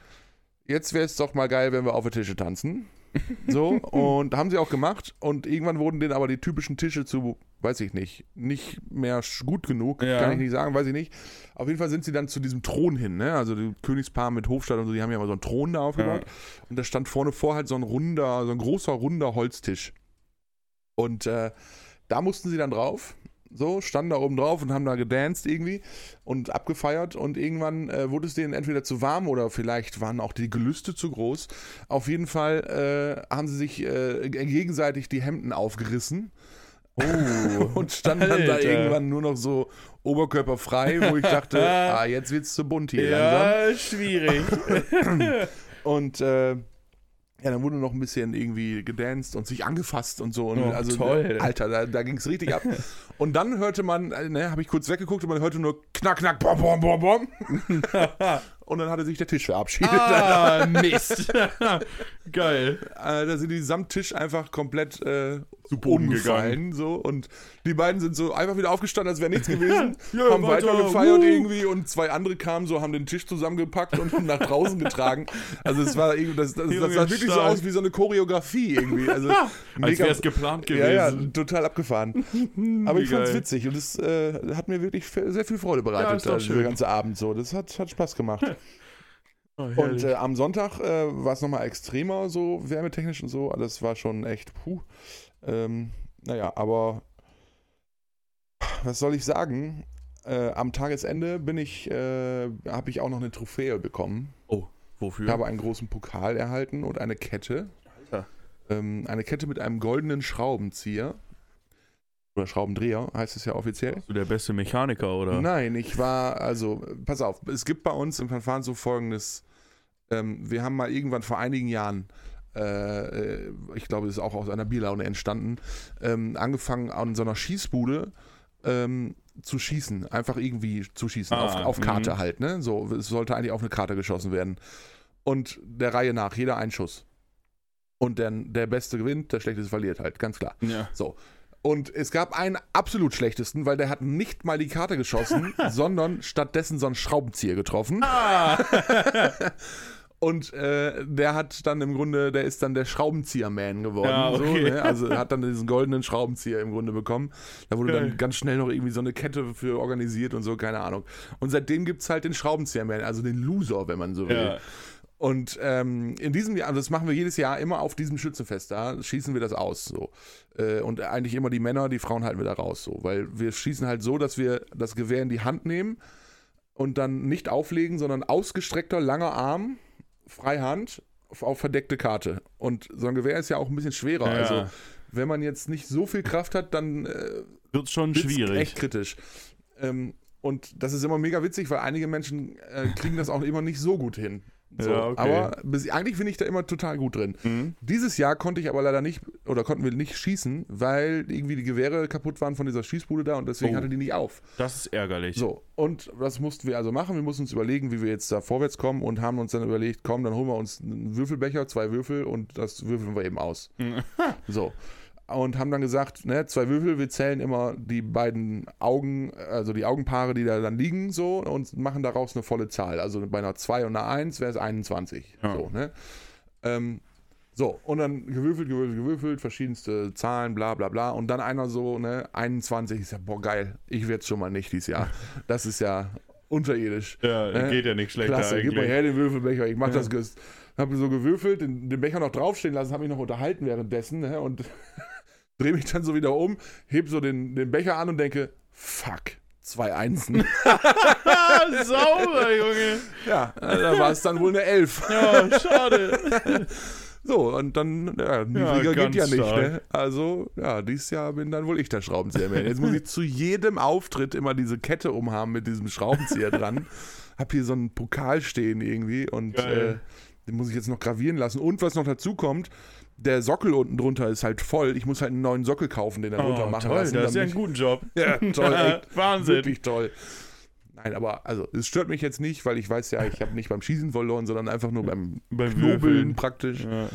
jetzt wäre es doch mal geil, wenn wir auf der Tische tanzen. So, und haben sie auch gemacht. Und irgendwann wurden denen aber die typischen Tische zu, weiß ich nicht, nicht mehr gut genug. Ja. Kann ich nicht sagen, weiß ich nicht. Auf jeden Fall sind sie dann zu diesem Thron hin, ne? Also die Königspaar mit Hofstadt und so, die haben ja mal so einen Thron da aufgebaut. Und da stand vorne vor halt so ein runder, so ein großer, runder Holztisch. Und äh, da mussten sie dann drauf. So, standen da oben drauf und haben da gedanced irgendwie und abgefeiert und irgendwann äh, wurde es denen entweder zu warm oder vielleicht waren auch die Gelüste zu groß. Auf jeden Fall äh, haben sie sich äh, gegenseitig die Hemden aufgerissen Oh. und standen dann da Alter. irgendwann nur noch so oberkörperfrei, wo ich dachte, ah, jetzt wird's zu bunt hier langsam. ja, schwierig. Und äh, ja, dann wurde noch ein bisschen irgendwie gedanced und sich angefasst und so. Und Oh, also, toll. Alter, da, da ging es richtig ab. Und dann hörte man, äh, ne, habe ich kurz weggeguckt und man hörte nur knack, knack, bom, bom, bom, bom. und dann hatte sich der Tisch verabschiedet. ah, Mist. Geil. Äh, da sind die samt Tisch einfach komplett äh, Boden umgefallen. So. Und die beiden sind so einfach wieder aufgestanden, als wäre nichts gewesen. Ja, haben weiter, weiter gefeiert wuh. irgendwie und zwei andere kamen so, haben den Tisch zusammengepackt und nach draußen getragen. Also es war irgendwie, das, das, das sah wirklich so stark. aus wie so eine Choreografie irgendwie. Also Als wäre es geplant ja, ja, gewesen. total abgefahren. Aber Wie ich fand's geil. witzig und es äh, hat mir wirklich sehr viel Freude bereitet, äh, dieser schön. ganze Abend so. Das hat, hat Spaß gemacht. Oh, Und äh, am Sonntag äh, war es nochmal extremer, so wärmetechnisch und so. Das war schon echt, puh. Ähm, naja, aber was soll ich sagen? Äh, am Tagesende bin ich, äh, habe ich auch noch eine Trophäe bekommen. Wofür? Ich habe einen großen Pokal erhalten und eine Kette. Alter. Ähm, eine Kette mit einem goldenen Schraubenzieher. Oder Schraubendreher heißt es ja offiziell. Bist du der beste Mechaniker, oder? Nein, ich war, also, pass auf, es gibt bei uns im Verfahren so folgendes. Ähm, wir haben mal irgendwann vor einigen Jahren, äh, äh, ich glaube, das ist auch aus einer Bierlaune entstanden, ähm, angefangen an so einer Schießbude ähm, zu schießen. Einfach irgendwie zu schießen. Ah, auf, auf Karte mhm. halt, ne? So, es sollte eigentlich auf eine Karte geschossen werden. Und der Reihe nach, jeder ein Schuss. Und dann der Beste gewinnt, der Schlechteste verliert halt, ganz klar. Ja. Und es gab einen absolut schlechtesten, weil der hat nicht mal die Karte geschossen, sondern stattdessen so einen Schraubenzieher getroffen. Ah. Und äh, der hat dann im Grunde, der ist dann der Schraubenzieher-Man geworden. Ja, so, okay. ne? Also hat dann diesen goldenen Schraubenzieher im Grunde bekommen. Da wurde dann ganz schnell noch irgendwie so eine Kette für organisiert und so, keine Ahnung. Und seitdem gibt es halt den Schraubenzieher-Man, also den Loser, wenn man so will. ja. Und ähm, in diesem Jahr, also das machen wir jedes Jahr immer auf diesem Schützenfest, da schießen wir das aus. So. Äh, und eigentlich immer die Männer, die Frauen halten wir da raus. So. Weil wir schießen halt so, dass wir das Gewehr in die Hand nehmen und dann nicht auflegen, sondern ausgestreckter, langer Arm, Freihand auf, auf verdeckte Karte. Und so ein Gewehr ist ja auch ein bisschen schwerer. Ja. Also wenn man jetzt nicht so viel Kraft hat, dann äh, Wird schon wird's schwierig. echt kritisch. Ähm, und das ist immer mega witzig, weil einige Menschen äh, kriegen das auch immer nicht so gut hin. So, Ja, okay. Aber bis, eigentlich bin ich da immer total gut drin. Mhm. Dieses Jahr konnte ich aber leider nicht, oder konnten wir nicht schießen, weil irgendwie die Gewehre kaputt waren von dieser Schießbude da und deswegen Oh. hatte die nicht auf. Das ist ärgerlich. So, und was mussten wir also machen? Wir mussten uns überlegen, wie wir jetzt da vorwärts kommen und haben uns dann überlegt, komm, dann holen wir uns einen Würfelbecher, zwei Würfel und das würfeln wir eben aus. So. Und haben dann gesagt, ne, zwei Würfel, wir zählen immer die beiden Augen, also die Augenpaare, die da dann liegen, so, und machen daraus eine volle Zahl. Also bei einer 2 und einer 1 wäre es 21. Ja. So, ne? Ähm, so, und dann gewürfelt, gewürfelt, gewürfelt, verschiedenste Zahlen, bla bla bla. Und dann einer so, ne, 21, ich sag, boah, geil, ich werde schon mal nicht dieses Jahr. Das ist ja unterirdisch. Ja, Äh, geht ja nicht schlechter Klasse, gib mal eigentlich. her den Würfelbecher, ich mach Ja. das. ges- Hab so gewürfelt, den, den Becher noch draufstehen lassen, habe mich noch unterhalten währenddessen ne, und drehe mich dann so wieder um, heb so den, den Becher an und denke, fuck, zwei Einsen. Sauber, Junge. ja, da war es dann wohl eine Elf. Ja, schade. So, und dann, ja, niedriger ganz geht ja nicht, ne? Also, ja, dieses Jahr bin dann wohl ich der Schraubenzieher. Jetzt muss ich zu jedem Auftritt immer diese Kette umhaben mit diesem Schraubenzieher dran. Hab hier so einen Pokal stehen irgendwie und äh, den muss ich jetzt noch gravieren lassen. Und was noch dazu kommt, der Sockel unten drunter ist halt voll. Ich muss halt einen neuen Sockel kaufen, den runter Oh, machen toll, lassen. das ist ja ein guter Job. ja, toll, echt. Wahnsinn. Wirklich toll. Nein, aber also es stört mich jetzt nicht, weil ich weiß ja, ich habe nicht beim Schießen verloren, sondern einfach nur beim Beim Knobeln Würfeln. praktisch. Ja.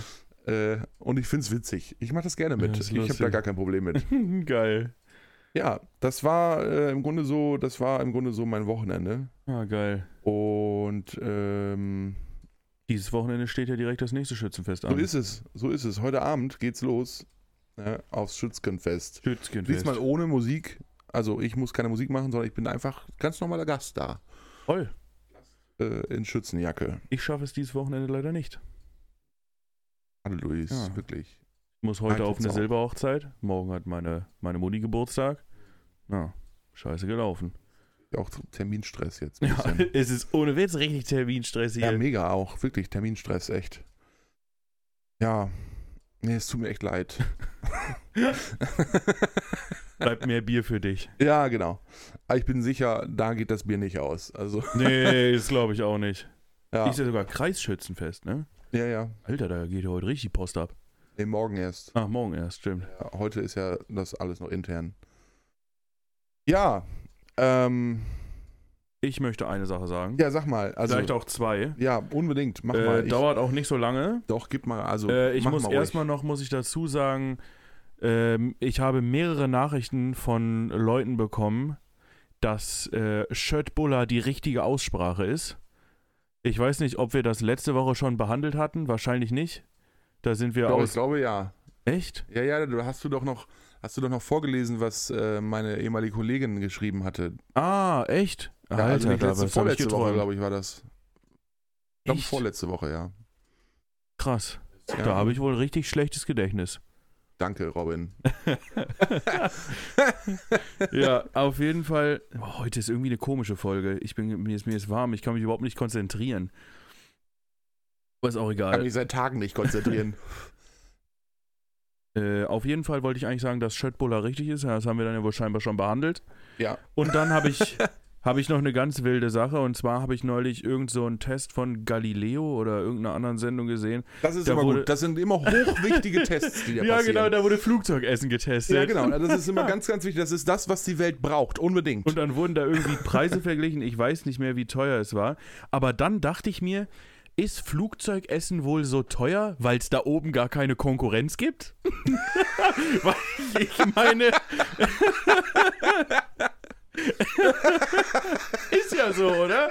Äh, und ich finde es witzig. Ich mache das gerne mit. Ja, ich habe da gar kein Problem mit. Geil. Ja, das war äh, im Grunde so, das war im Grunde so mein Wochenende. Ah, geil. Und ähm, Dieses Wochenende steht ja direkt das nächste Schützenfest So an. ist es, so ist es. Heute Abend geht's los ja, aufs Schützgenfest. Schützenfest. Diesmal ohne Musik. Also ich muss keine Musik machen, sondern ich bin einfach ganz normaler Gast da. Toll. Äh, in Schützenjacke. Ich schaffe es dieses Wochenende leider nicht. Hallo Luis, Ja. wirklich. Ich muss heute Halt auf eine. Silberhochzeit. Morgen hat meine, meine Mutti Geburtstag. Na, scheiße gelaufen. Auch Terminstress jetzt. Ja, es ist ohne Witz richtig Terminstress hier. Ja, mega auch. Wirklich, Terminstress, echt. Ja. Nee, es tut mir echt leid. Bleibt mehr Bier für dich. ja, genau. Aber ich bin sicher, da geht das Bier nicht aus. Also, Nee, das glaube ich auch nicht. ja. Ist ja sogar Kreisschützenfest, ne? Ja, ja. Alter, da geht ja heute richtig Post ab. Nee, morgen erst. Ach, morgen erst, stimmt. Ja, heute ist ja das alles noch intern. Ja. Ähm, Ich möchte eine Sache sagen. ja, sag mal. Also, Vielleicht auch zwei. Ja, unbedingt. Mach Äh, mal. Ich, dauert auch nicht so lange. doch, gib mal. Also, Äh, ich muss mal erstmal noch, muss ich dazu sagen, ähm, ich habe mehrere Nachrichten von Leuten bekommen, dass äh, Schöttbuller die richtige Aussprache ist. Ich weiß nicht, ob wir das letzte Woche schon behandelt hatten. Wahrscheinlich nicht. Da sind wir Doch, ich aus. glaube ja. Echt? Ja, ja, du hast du doch noch, hast du doch noch vorgelesen, was äh, meine ehemalige Kollegin geschrieben hatte. Ah, echt? Ja, Alter, also nicht da letzte, was hab ich vorletzte Woche, glaube ich, war das. Ich glaube, vorletzte Woche, ja. Krass. ja. Da habe ich wohl richtig schlechtes Gedächtnis. Danke, Robin. ja, auf jeden Fall. Oh, heute ist irgendwie eine komische Folge. Ich bin, mir, ist, mir ist warm, ich kann mich überhaupt nicht konzentrieren. Aber ist auch Ich kann egal. mich seit Tagen nicht konzentrieren. Äh, auf jeden Fall wollte ich eigentlich sagen, dass Schöttbuller richtig ist. Ja, Das haben wir dann ja wohl scheinbar schon behandelt. ja. Und dann habe ich, hab ich noch eine ganz wilde Sache. Und zwar habe ich neulich irgend so einen Test von Galileo oder irgendeiner anderen Sendung gesehen. Das ist Da immer wurde- gut. Das sind immer hochwichtige Tests, die da Ja, passieren. genau, da wurde Flugzeugessen getestet. Ja, genau. Das ist immer ganz, ganz wichtig. Das ist das, was die Welt braucht. Unbedingt. Und dann wurden da irgendwie Preise verglichen. Ich weiß nicht mehr, wie teuer es war. Aber dann dachte ich mir, ist Flugzeugessen wohl so teuer, weil es da oben gar keine Konkurrenz gibt? weil ich meine. ist ja so, oder?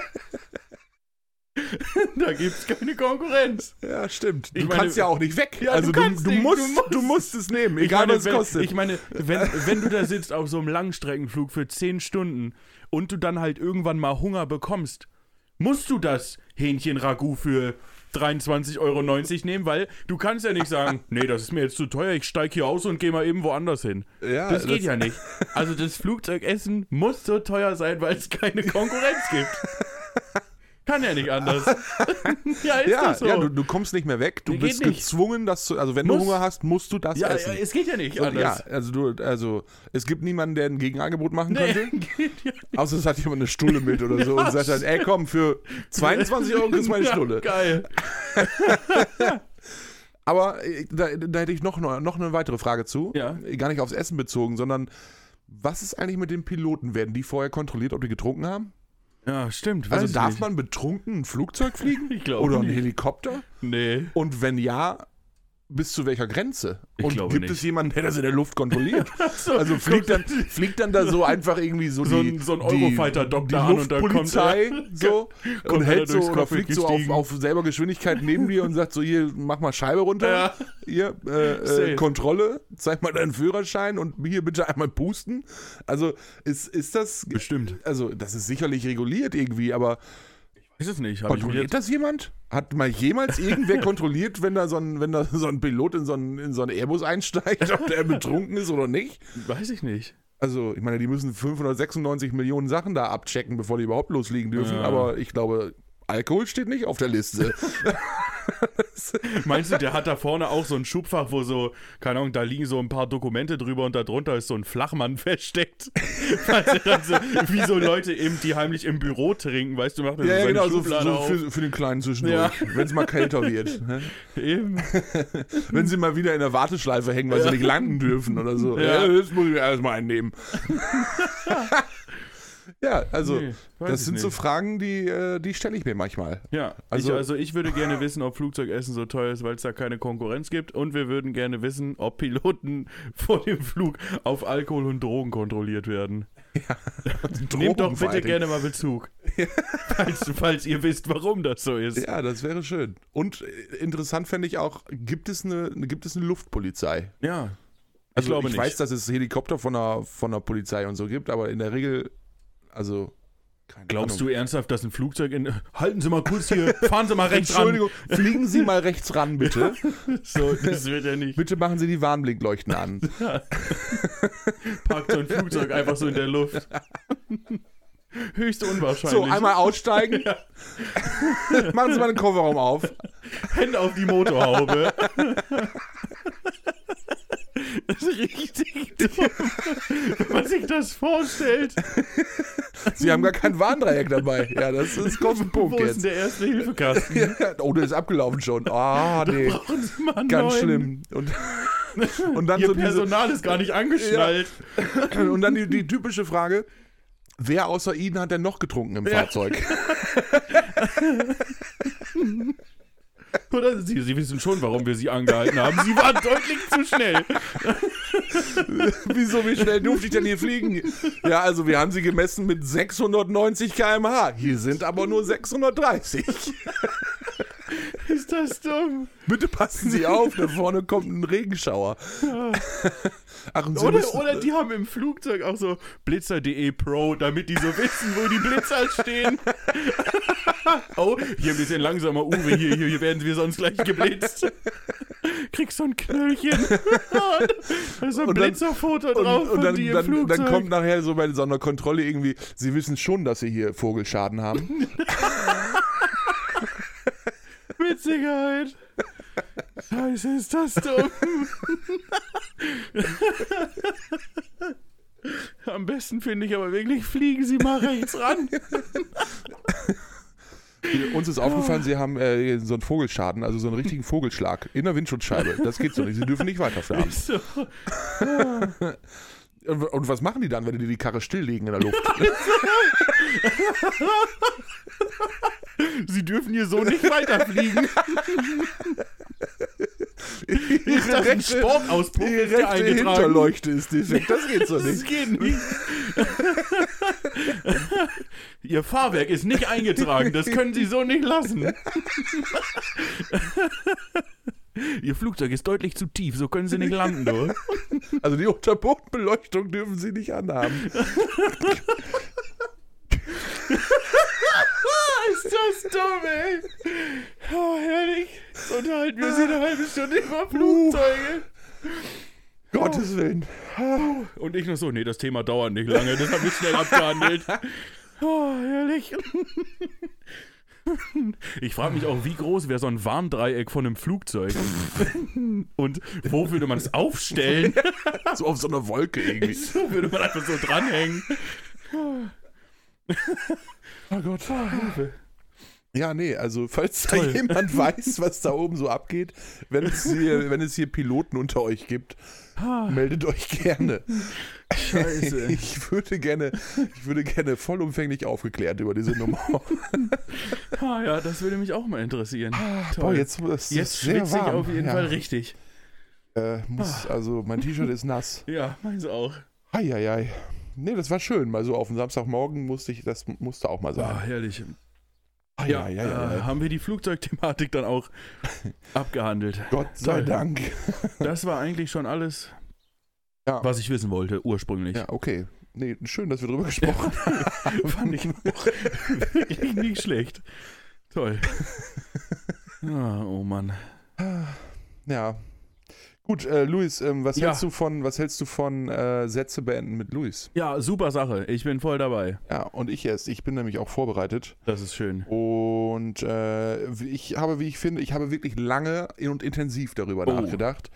da gibt es keine Konkurrenz. ja, stimmt. Du meine- kannst ja auch nicht weg. Ja, also du du, nicht, musst, du musst. du musst es nehmen, egal meine, was es kostet. Ich meine, wenn, wenn du da sitzt auf so einem Langstreckenflug für 10 Stunden und du dann halt irgendwann mal Hunger bekommst, musst du das Hähnchen-Ragout für 23,90 Euro nehmen, weil du kannst ja nicht sagen, nee, das ist mir jetzt zu teuer, ich steige hier aus und gehe mal eben woanders hin. ja, Das geht ja nicht. Also das Flugzeugessen muss so teuer sein, weil es keine Konkurrenz gibt. Kann ja nicht anders. ja, ist Ja, so. ja du, du kommst nicht mehr weg. Du Nee, bist nicht. gezwungen, das zu. Also, wenn Muss. du Hunger hast, musst du das ja, essen. ja, es geht ja nicht So, ja, anders. also du, also es gibt niemanden, der ein Gegenangebot machen Nee, könnte. geht ja Außer es hat jemand eine Stulle mit oder so und sagt dann, ey komm, für 22 Euro kriegst du meine Stulle. Geil. Aber äh, da, da hätte ich noch, noch eine weitere Frage zu. Ja. Gar nicht aufs Essen bezogen, sondern was ist eigentlich mit den Piloten? Werden die vorher kontrolliert, ob die getrunken haben? Ja, stimmt. Also darf nicht. man betrunken ein Flugzeug fliegen? Ich glaube Oder ein nicht. Helikopter? Nee. Und wenn ja, bis zu welcher Grenze? Ich Und gibt nicht. es jemanden, der das in der Luft kontrolliert? So, Also fliegt dann, fliegt dann da so einfach irgendwie so, So die, ein- so ein Eurofighter-Doktor an und da kommt er- so und hält so oder fliegt so auf, auf selber Geschwindigkeit neben dir und sagt so hier mach mal Scheibe runter, Ja. hier äh, äh, Kontrolle, zeig mal deinen Führerschein und hier bitte einmal pusten. Also ist ist das Bestimmt. also das ist sicherlich reguliert irgendwie, aber Ist es nicht. Kontrolliert das jemand? Hat mal jemals irgendwer kontrolliert, wenn da so ein wenn da so ein Pilot in so einen in so einen Airbus einsteigt, ob der betrunken ist oder nicht? weiß ich nicht. Also, ich meine, die müssen 596 Millionen Sachen da abchecken, bevor die überhaupt losfliegen dürfen. Ja. Aber ich glaube, Alkohol steht nicht auf der Liste. Meinst du, der hat da vorne auch so ein Schubfach, wo so, keine Ahnung, da liegen so ein paar Dokumente drüber und da drunter ist so ein Flachmann versteckt. So, wie so Leute eben, die heimlich im Büro trinken, weißt du, macht er so ja, ja, genau, so, Schublade so auf. für, für den kleinen Zwischendurch, Ja. wenn es mal kälter wird. ne? Eben. Wenn sie mal wieder in der Warteschleife hängen, weil Ja. sie nicht landen dürfen oder so. Ja. Ja, das muss ich erstmal einnehmen. Ja, also, Nee, das ich sind so nicht. Fragen, die, äh, die stelle ich mir manchmal. Ja, Also- ich, also ich würde gerne wissen, ob Flugzeugessen so teuer ist, weil es da keine Konkurrenz gibt. Und wir würden gerne wissen, ob Piloten vor dem Flug auf Alkohol und Drogen kontrolliert werden. Nehmt doch bitte gerne mal Bezug. falls, falls ihr wisst, warum das so ist. Ja, das wäre schön. Und äh, interessant fände ich auch, gibt es eine, gibt es eine Luftpolizei? Ja. Ich Also glaube ich nicht. weiß, dass es Helikopter von der, von der Polizei und so gibt, aber in der Regel, also keine Glaubst Ahnung. du ernsthaft, dass ein Flugzeug in. Halten Sie mal kurz hier, fahren Sie mal rechts ran. Entschuldigung, fliegen Sie mal rechts ran, bitte. So, das wird ja nicht. Bitte machen Sie die Warnblinkleuchten an. Parkt so ein Flugzeug einfach so in der Luft. Höchst unwahrscheinlich. So, einmal aussteigen. machen Sie mal den Kofferraum auf. Hände auf die Motorhaube. Das ist richtig dumm, wenn man sich das vorstellt. Sie haben gar kein Warndreieck dabei. Ja, das ist kommt ein Punkt Wo ist jetzt. denn der erste Hilfekasten? Ja, oh, der ist abgelaufen schon. Ah, nee. Mal einen Ganz neuen. schlimm. Und, und dann Ihr so diese, Personal ist gar nicht angeschnallt. und dann die, die typische Frage: Wer außer Ihnen hat denn noch getrunken im Ja. Fahrzeug? Oder Sie, Sie wissen schon, warum wir Sie angehalten haben. Sie waren deutlich zu schnell. Wieso, wie schnell durfte ich denn hier fliegen? Ja, also wir haben sie gemessen mit 690 km/h. Hier sind aber nur 630. Ist das dumm? Bitte passen Sie auf, da vorne kommt ein Regenschauer. Ach, und Sie Oder, müssen, oder die haben im Flugzeug auch so blitzer.de Pro, damit die so wissen, wo die Blitzer stehen. oh, hier ein bisschen langsamer, Uwe, hier, hier, hier werden wir sonst gleich geblitzt. Kriegst so ein Knöllchen. da ist so ein Und Blitzerfoto und, drauf und von dann, dir im dann, Flugzeug. dann kommt nachher so bei so einer Kontrolle irgendwie, Sie wissen schon, dass Sie hier Vogelschaden haben. Mit Sicherheit. Scheiße, ist das dumm. Am besten finde ich aber wirklich, fliegen Sie mal rechts ran. Uns ist aufgefallen, Sie haben äh, so einen Vogelschaden, also so einen richtigen Vogelschlag in der Windschutzscheibe. Das geht so nicht. Sie dürfen nicht weiterfahren. So. Und, was machen die dann, wenn die die Karre stilllegen in der Luft? Sie dürfen hier so nicht weiterfliegen. Ist das ein Sportauspuff? Die rechte? Hinterleuchte ist defekt. Das geht so Das nicht. geht nicht. Ihr Fahrwerk ist nicht eingetragen. Das können Sie so nicht lassen. Ihr Flugzeug ist deutlich zu tief. So können Sie nicht landen, du. Also die Unterbodenbeleuchtung dürfen sie nicht anhaben. Ist das dumm, ey. Oh, herrlich. Jetzt unterhalten wir uns eine halbe Stunde über Flugzeuge. Gottes Willen. Und ich noch so, nee, das Thema dauert nicht lange. Das habe ich schnell abgehandelt. Oh, herrlich. Ich frage mich auch, wie groß wäre so ein Warndreieck von einem Flugzeug? Und wo würde man es aufstellen? So auf so einer Wolke irgendwie. So würde man einfach so dranhängen. Oh Gott. Ja, nee, also falls da Toll. jemand weiß, was da oben so abgeht, wenn es hier, wenn es hier Piloten unter euch gibt, meldet euch gerne. Scheiße. Ich würde gerne, ich würde gerne vollumfänglich aufgeklärt über diese Nummer. Ah, ja, das würde mich auch mal interessieren. Boah, Toll. jetzt, es ist Jetzt sehr schwitze ich warm. auf jeden ja. Fall richtig. Äh, muss, also mein T-Shirt ist nass. Ja, meins auch. Eieiei. Nee, das war schön. Mal so auf den Samstagmorgen musste ich, das musste auch mal Ah, sein. Herrlich. ja, Ja, ja, ja, Äh, haben wir die Flugzeugthematik dann auch abgehandelt. Gott sei Toll. Dank. Das war eigentlich schon alles, Ja. was ich wissen wollte, ursprünglich. Ja, okay. Nee, schön, dass wir drüber gesprochen haben. Fand ich auch wirklich nicht schlecht. Toll. Ah, oh Mann. Ja. Gut, äh, Luis, ähm, was, Ja. hältst du von, was hältst du von äh, Sätze beenden mit Luis? Ja, super Sache. Ich bin voll dabei. Ja, und ich erst. Ich bin nämlich auch vorbereitet. Das ist schön. Und äh, ich habe, wie ich finde, ich habe wirklich lange und intensiv darüber Oh. nachgedacht.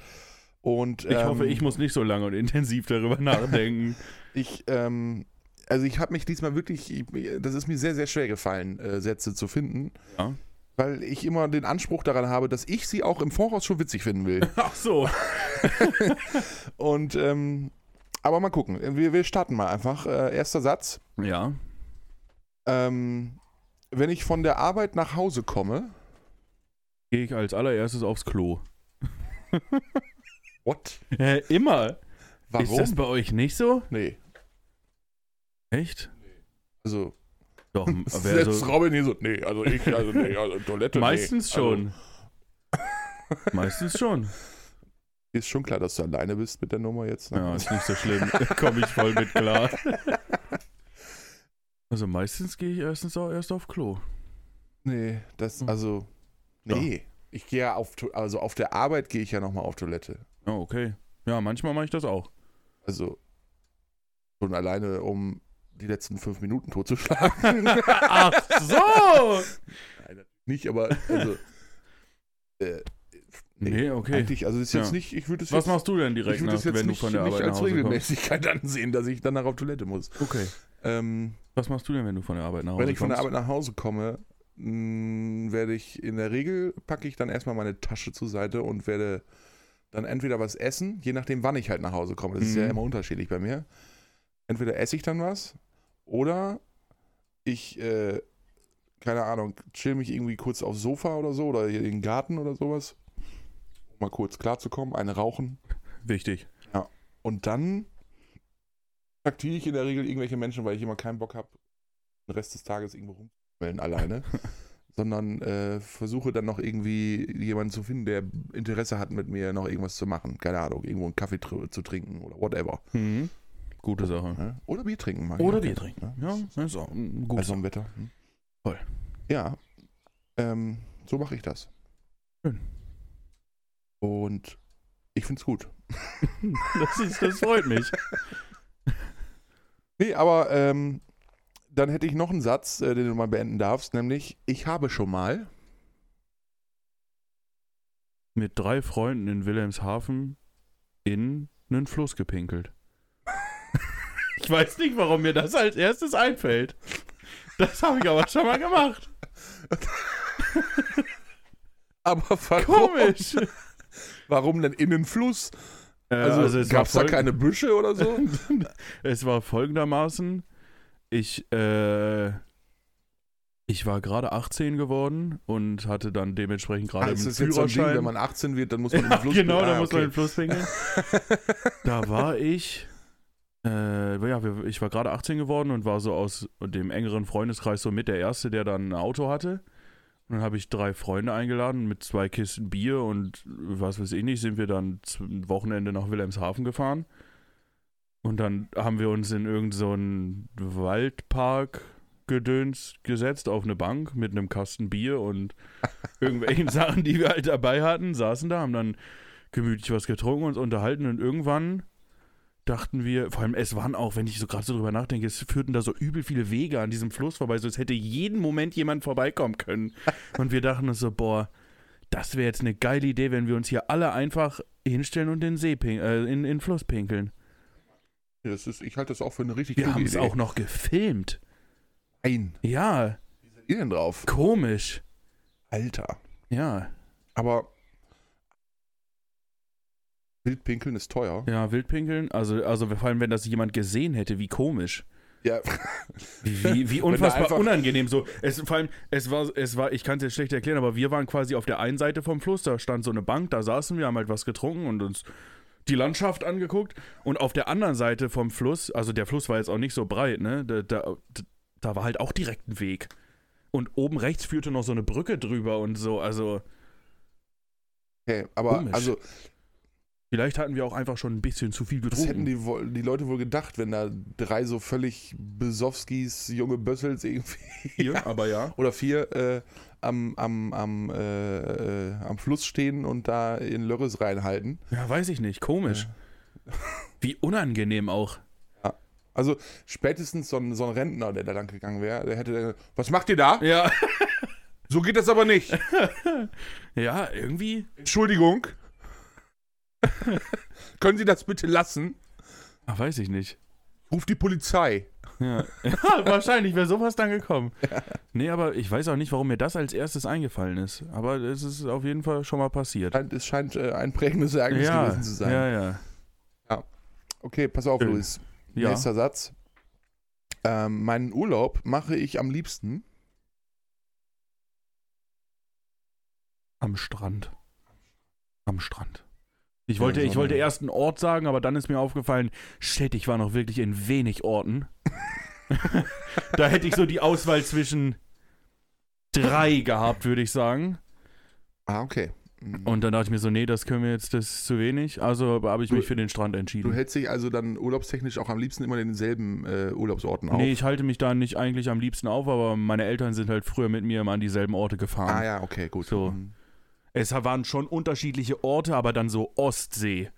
Und Ich hoffe, ähm, ich muss nicht so lange und intensiv darüber nachdenken. Ich, ähm, also ich habe mich diesmal wirklich, ich, das ist mir sehr, sehr schwer gefallen, äh, Sätze zu finden. Ja. Weil ich immer den Anspruch daran habe, dass ich sie auch im Voraus schon witzig finden will. Ach so. Und, ähm, aber mal gucken. Wir, wir starten mal einfach. Äh, erster Satz. Ja. Ähm, wenn ich von der Arbeit nach Hause komme. Gehe ich als allererstes aufs Klo. What? Hä, immer. Warum? Ist das bei euch nicht so? nee. Echt? Also, Doch, aber selbst so, Robin hier so, nee, also ich, also nee, also Toilette, meistens nee. Also, schon. meistens schon. ist schon klar, dass du alleine bist mit der Nummer jetzt. Ne? Ja, ist nicht so schlimm. Komme ich voll mit klar. Also meistens gehe ich erstens auch erst auf Klo. Nee, das, Hm. also, nee. Ich gehe ja auf, also auf der Arbeit gehe ich ja nochmal auf Toilette. Oh, okay. Ja, manchmal mache ich das auch. Also, schon alleine, um die letzten fünf Minuten totzuschlagen. Ach so! nicht, aber, also, äh, Nee, okay. Eigentlich, also ist jetzt Ja. nicht, ich würde es Was jetzt, machst du denn ich direkt würde nach, es jetzt wenn nicht, du von der nicht Arbeit nach als Hause kommst? Regelmäßigkeit ansehen, dass ich danach auf Toilette muss. Okay. Ähm, Was machst du denn, wenn du von der Arbeit nach Hause wenn ich von der kommst? Arbeit nach Hause komme, mh, werde ich in der Regel, packe ich dann erstmal meine Tasche zur Seite und werde dann entweder was essen, je nachdem, wann ich halt nach Hause komme. Das ist ja Mhm. immer unterschiedlich bei mir. Entweder esse ich dann was oder ich, äh, keine Ahnung, chill mich irgendwie kurz aufs Sofa oder so oder hier in den Garten oder sowas. Um mal kurz klarzukommen, eine rauchen. Wichtig. Und dann traktiere ich in der Regel irgendwelche Menschen, weil ich immer keinen Bock habe, den Rest des Tages irgendwo rumzumelden alleine. sondern äh, versuche dann noch irgendwie jemanden zu finden, der Interesse hat, mit mir noch irgendwas zu machen. Keine Ahnung, irgendwo einen Kaffee tr zu trinken oder whatever. Mhm. Gute Sache. Oder Bier trinken. ich Oder Bier trinken. Ja, das ist auch ein Bei gutes. so einem Wetter. Hm? Voll. Ja, ähm, so mache ich das. Schön. Und ich finde es gut. Das, ist, das freut mich. Nee, aber ähm, dann hätte ich noch einen Satz, äh, den du mal beenden darfst, nämlich ich habe schon mal. Mit drei Freunden in Wilhelmshaven in einen Fluss gepinkelt. Ich weiß nicht, warum mir das als erstes einfällt. Das habe ich aber schon mal gemacht. Aber warum? Komisch. Warum denn in den Fluss? Also, es gab es da keine Büsche oder so? Es war folgendermaßen: Ich, äh, ich war gerade 18 geworden und hatte dann dementsprechend gerade das einen ist jetzt so Ding, Führerschein. wenn man 18 wird, dann muss man in ja, den Fluss genau, Ah, da muss man okay. in den Fluss pinkeln. da war ich, äh, ja, ich war gerade 18 geworden und war so aus dem engeren Freundeskreis so mit der Erste, der dann ein Auto hatte. Und dann habe ich drei Freunde eingeladen mit zwei Kisten Bier und was weiß ich nicht, sind wir dann zum Wochenende nach Wilhelmshaven gefahren. Und dann haben wir uns in irgendeinen so Waldpark gedöns gesetzt auf eine Bank mit einem Kasten Bier und irgendwelchen Sachen, die wir halt dabei hatten, saßen da, haben dann gemütlich was getrunken, uns unterhalten und irgendwann dachten wir, vor allem es waren auch, wenn ich so gerade so drüber nachdenke, es führten da so übel viele Wege an diesem Fluss vorbei, so es hätte jeden Moment jemand vorbeikommen können. Und wir dachten uns so, boah, das wäre jetzt eine geile Idee, wenn wir uns hier alle einfach hinstellen und in den See äh, in, in den Fluss pinkeln. Das ist, ich halte das auch für eine richtig Wir gute haben es Idee. auch noch gefilmt. Nein. Ja, Wie seid ihr denn drauf? komisch. Alter. Ja, Aber Wildpinkeln ist teuer. ja, Wildpinkeln, also, also vor allem, wenn das jemand gesehen hätte, wie komisch. Ja. Wie, wie, unfassbar unangenehm. So, es, vor allem, es war, es war, ich kann es jetzt schlecht erklären, aber wir waren quasi auf der einen Seite vom Fluss, da stand so eine Bank, da saßen wir, haben halt was getrunken und uns die Landschaft angeguckt. Und auf der anderen Seite vom Fluss, also der Fluss war jetzt auch nicht so breit, ne? Da, da, da war halt auch direkt ein Weg. Und oben rechts führte noch so eine Brücke drüber und so, also Okay, aber Komisch. also vielleicht hatten wir auch einfach schon ein bisschen zu viel was hätten getrunken. die, wohl- die Leute wohl gedacht, wenn da drei so völlig Besowskis, junge Bössels irgendwie Hier, aber ja. oder vier äh, am, am, am, äh, äh, am Fluss stehen und da in Lörres reinhalten. Ja, weiß ich nicht, komisch. Wie unangenehm auch. Also spätestens so ein, so ein Rentner, der da lang gegangen wäre, der hätte dann, was macht ihr da? Ja. So geht das aber nicht. Ja, irgendwie. Entschuldigung. Können Sie das bitte lassen? Ach, weiß ich nicht. Ruf die Polizei. Ja, ja wahrscheinlich wäre sowas dann gekommen. Nee, aber ich weiß auch nicht, warum mir das als erstes eingefallen ist. Aber es ist auf jeden Fall schon mal passiert. Es scheint äh, ein prägendes Ereignis ja, gewesen zu sein. ja, ja. Okay, pass auf, Schön. Luis. Ja, Nächster Satz. Ähm, meinen Urlaub mache ich am liebsten. am Strand. Am Strand. Ich wollte, ich wollte erst einen Ort sagen, aber dann ist mir aufgefallen, shit, ich war noch wirklich in wenig Orten. da hätte ich so die Auswahl zwischen drei gehabt, würde ich sagen. Ah, okay. Und dann dachte ich mir so, nee, das können wir jetzt, das ist zu wenig. Also habe ich Du- mich für den Strand Du entschieden. hältst dich also dann urlaubstechnisch auch am liebsten immer in denselben äh, Urlaubsorten auf? Nee, ich halte mich da nicht eigentlich am liebsten auf, aber meine Eltern sind halt früher mit mir immer an dieselben Orte gefahren. ah ja, okay, gut. So. Mhm. Es waren schon unterschiedliche Orte, aber dann so Ostsee.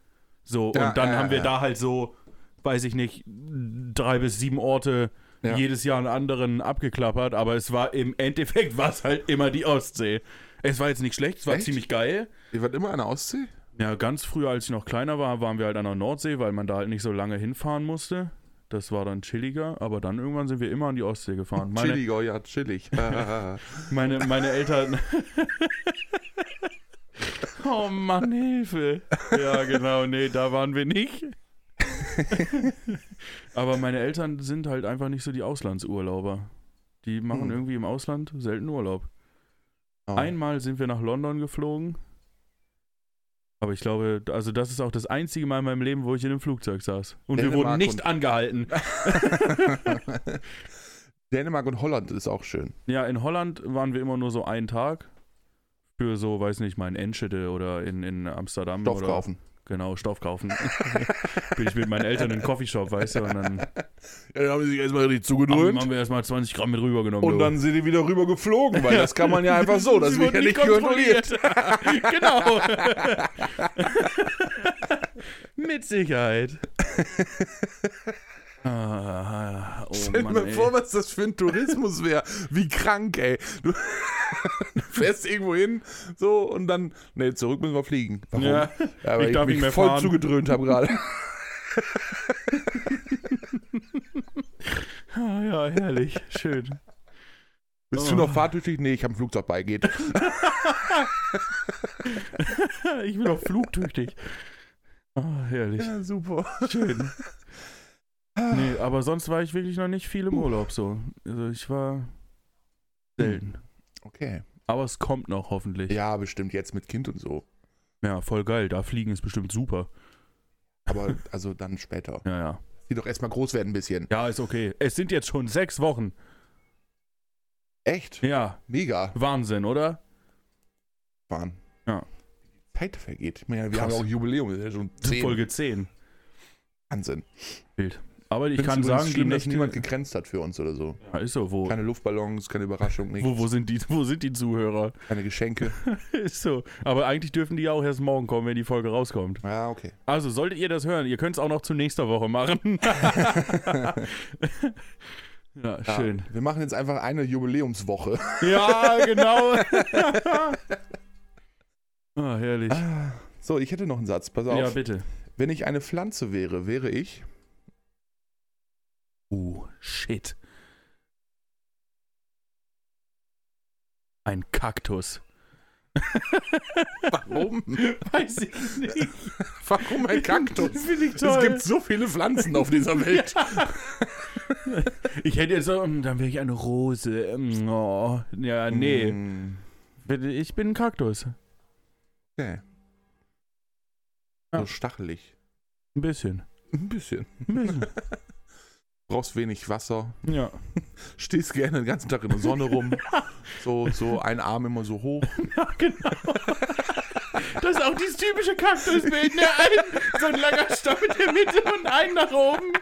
So, Ja, und dann ja, haben wir ja. da halt so, weiß ich nicht, drei bis sieben Orte jedes Jahr einen anderen abgeklappert, aber es war im Endeffekt war es halt immer die Ostsee. Es war jetzt nicht schlecht, es war Echt? ziemlich geil. Ihr wart immer an der Ostsee? Ja, ganz früher, als ich noch kleiner war, waren wir halt an der Nordsee, weil man da halt nicht so lange hinfahren musste. Das war dann chilliger, aber dann irgendwann sind wir immer an die Ostsee gefahren. Meine, Chillig, oh ja, chillig. meine, meine Eltern. oh Mann, Hilfe. Ja, genau, nee, da waren wir nicht. aber meine Eltern sind halt einfach nicht so die Auslandsurlauber. Die machen Hm. irgendwie im Ausland selten Urlaub. Oh. Einmal sind wir nach London geflogen. Aber ich glaube, also das ist auch das einzige Mal in meinem Leben, wo ich in einem Flugzeug saß. Und wir Dänemark wurden nicht und- angehalten. Dänemark und Holland ist auch schön. Ja, in Holland waren wir immer nur so einen Tag. Für so, weiß nicht, mal in Enschede oder in, in Amsterdam. Stoff oder, kaufen. Genau, Stoff kaufen. Bin ich mit meinen Eltern in den Coffeeshop, weißt du, und dann Ja, dann haben sie sich erstmal richtig zugedröhnt. haben wir erstmal 20 Gramm mit rübergenommen. Und dann sind die wieder rüber geflogen, weil das kann man ja einfach so. Das wird ja nicht kontrolliert. genau. Mit Sicherheit. Ah, oh Stell dir Mann, mal ey. vor, was das für ein Tourismus wäre. Wie krank, ey. Du, du fährst irgendwo hin, so, und dann, nee, zurück müssen wir fliegen. Warum? Ja, Ja, weil ich ich, darf mich nicht mehr voll fahren. zugedröhnt habe gerade. ah, ja, herrlich. Schön. Bist Oh. du noch fahrtüchtig? Nee, ich habe ein Flugzeug beigeht. Ich bin auch flugtüchtig. Ah, herrlich. Ja, super. Schön. Nee, aber sonst war ich wirklich noch nicht viel im Urlaub so. Also ich war selten. Okay. Aber es kommt noch hoffentlich. Ja, bestimmt jetzt mit Kind und so. Ja, voll geil. Da fliegen ist bestimmt super. Aber also dann später. Ja, ja. Die doch erstmal groß werden ein bisschen. Ja, ist okay. Es sind jetzt schon sechs Wochen. Echt? Ja, Mega. Wahnsinn, oder? Waren. Ja. Die Zeit vergeht. Ich meine, wir Krass. haben ja auch Jubiläum. Das ist ja schon zehn. Folge 10. Wahnsinn. Aber ich kann sagen, die schlimm, dass Nächte... niemand gegrenzt hat für uns oder so. Ja, ist so, wo, Keine Luftballons, keine Überraschung, nichts. wo, wo, sind die, wo sind die Zuhörer? Keine Geschenke. ist so. Aber eigentlich dürfen die ja auch erst morgen kommen, wenn die Folge rauskommt. Ja, okay. Also, solltet ihr das hören, ihr könnt es auch noch zu nächster Woche machen. ja, Ja, schön. Wir machen jetzt einfach eine Jubiläumswoche. Ja, genau. ah, herrlich. So, ich hätte noch einen Satz. Pass auf. Ja, bitte. Wenn ich eine Pflanze wäre, wäre ich. Uh, shit. Ein Kaktus. Warum? Weiß ich nicht. Warum ein Kaktus? Es gibt so viele Pflanzen auf dieser Welt. Ich hätte jetzt so, mm, dann wäre ich eine Rose. Mm, Oh. Ja, nee. Mm, Ich bin ein Kaktus. Okay. Ja. So stachelig. Ein bisschen. Ein bisschen. Ein bisschen. Brauchst wenig Wasser. ja. Stehst gerne den ganzen Tag in der Sonne rum. So, so ein Arm immer so hoch. ja, genau. Das ist auch dieses typische Kaktusbild. Ne? Ein, so ein langer Stamm in der Mitte und einen nach oben.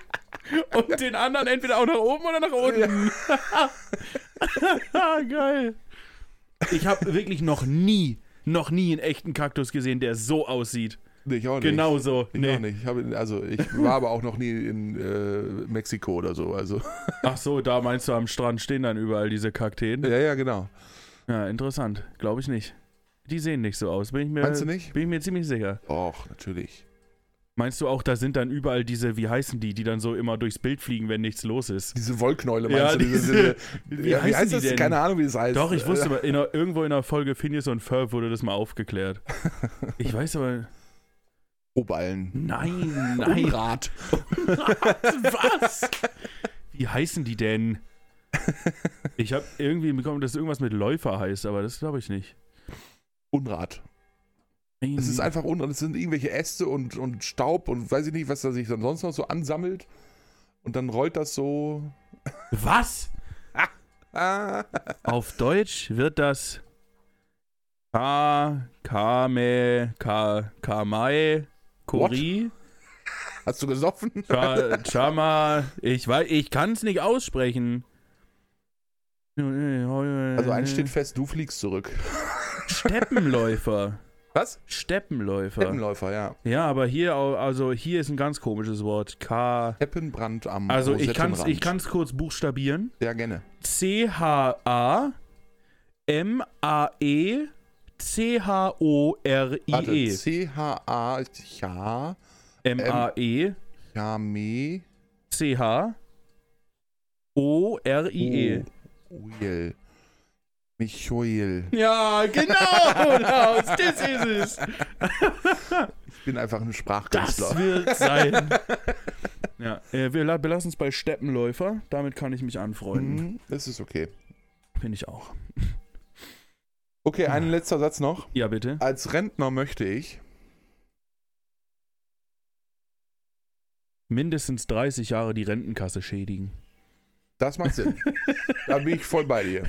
Und den anderen entweder auch nach oben oder nach unten. Geil. Ich habe wirklich noch nie, noch nie einen echten Kaktus gesehen, der so aussieht. Nee, ich auch nicht. Genau so. Ich Nee. auch nicht. Ich hab, also ich war aber auch noch nie in äh, Mexiko oder so. Also. Ach so, da meinst du, am Strand stehen dann überall diese Kakteen? Ja, ja, genau. Ja, interessant. Glaube ich nicht. Die sehen nicht so aus. Bin ich mir, Meinst du nicht? Bin ich mir ziemlich sicher. Och, natürlich. Meinst du auch, da sind dann überall diese, wie heißen die, die dann so immer durchs Bild fliegen, wenn nichts los ist? Diese Wollknäule meinst Ja, du? diese- diese, wie ja, wie heißt die das? denn? Keine Ahnung, wie das heißt. Doch, ich wusste, in einer, irgendwo in der Folge Phineas und Ferb wurde das mal aufgeklärt. Ich weiß aber. Oballen. Nein, nein. Unrat. Was? Wie heißen die denn? Ich habe irgendwie bekommen, dass irgendwas mit Läufer heißt, aber das glaube ich nicht. Unrat. Es ist einfach Unrat. Es sind irgendwelche Äste und, und Staub und weiß ich nicht, was da sich dann sonst noch so ansammelt. Und dann rollt das so. Was? Auf Deutsch wird das Ka, Kame, Ka, Kamai, Kori, Hast du gesoffen? Cha, Chama, ich weiß, ich kann es nicht aussprechen. Also eins steht fest, du fliegst zurück. Steppenläufer. Was? Steppenläufer. Steppenläufer, ja. Ja, aber hier, also hier ist ein ganz komisches Wort. K. Steppenbrand am Also ich kann es ich kann's kurz buchstabieren. Ja, gerne. C-H-A M-A-E C-H-O-R-I-E. Warte, C-H-A, M-A-E Chame, C-H O-R-I-E. Michael. Michael. Ja, genau, Klaus, das ist es. Ich bin einfach ein Das Sprachkünstler. wird sein. Ja, äh, wir la- belassen es bei Steppenläufer. Damit kann ich mich anfreunden. Mhm, das ist okay. Finde ich auch. Okay, ein letzter Satz noch. Ja, bitte. Als Rentner möchte ich. Mindestens 30 Jahre die Rentenkasse schädigen. Das macht Sinn. da bin ich voll bei dir.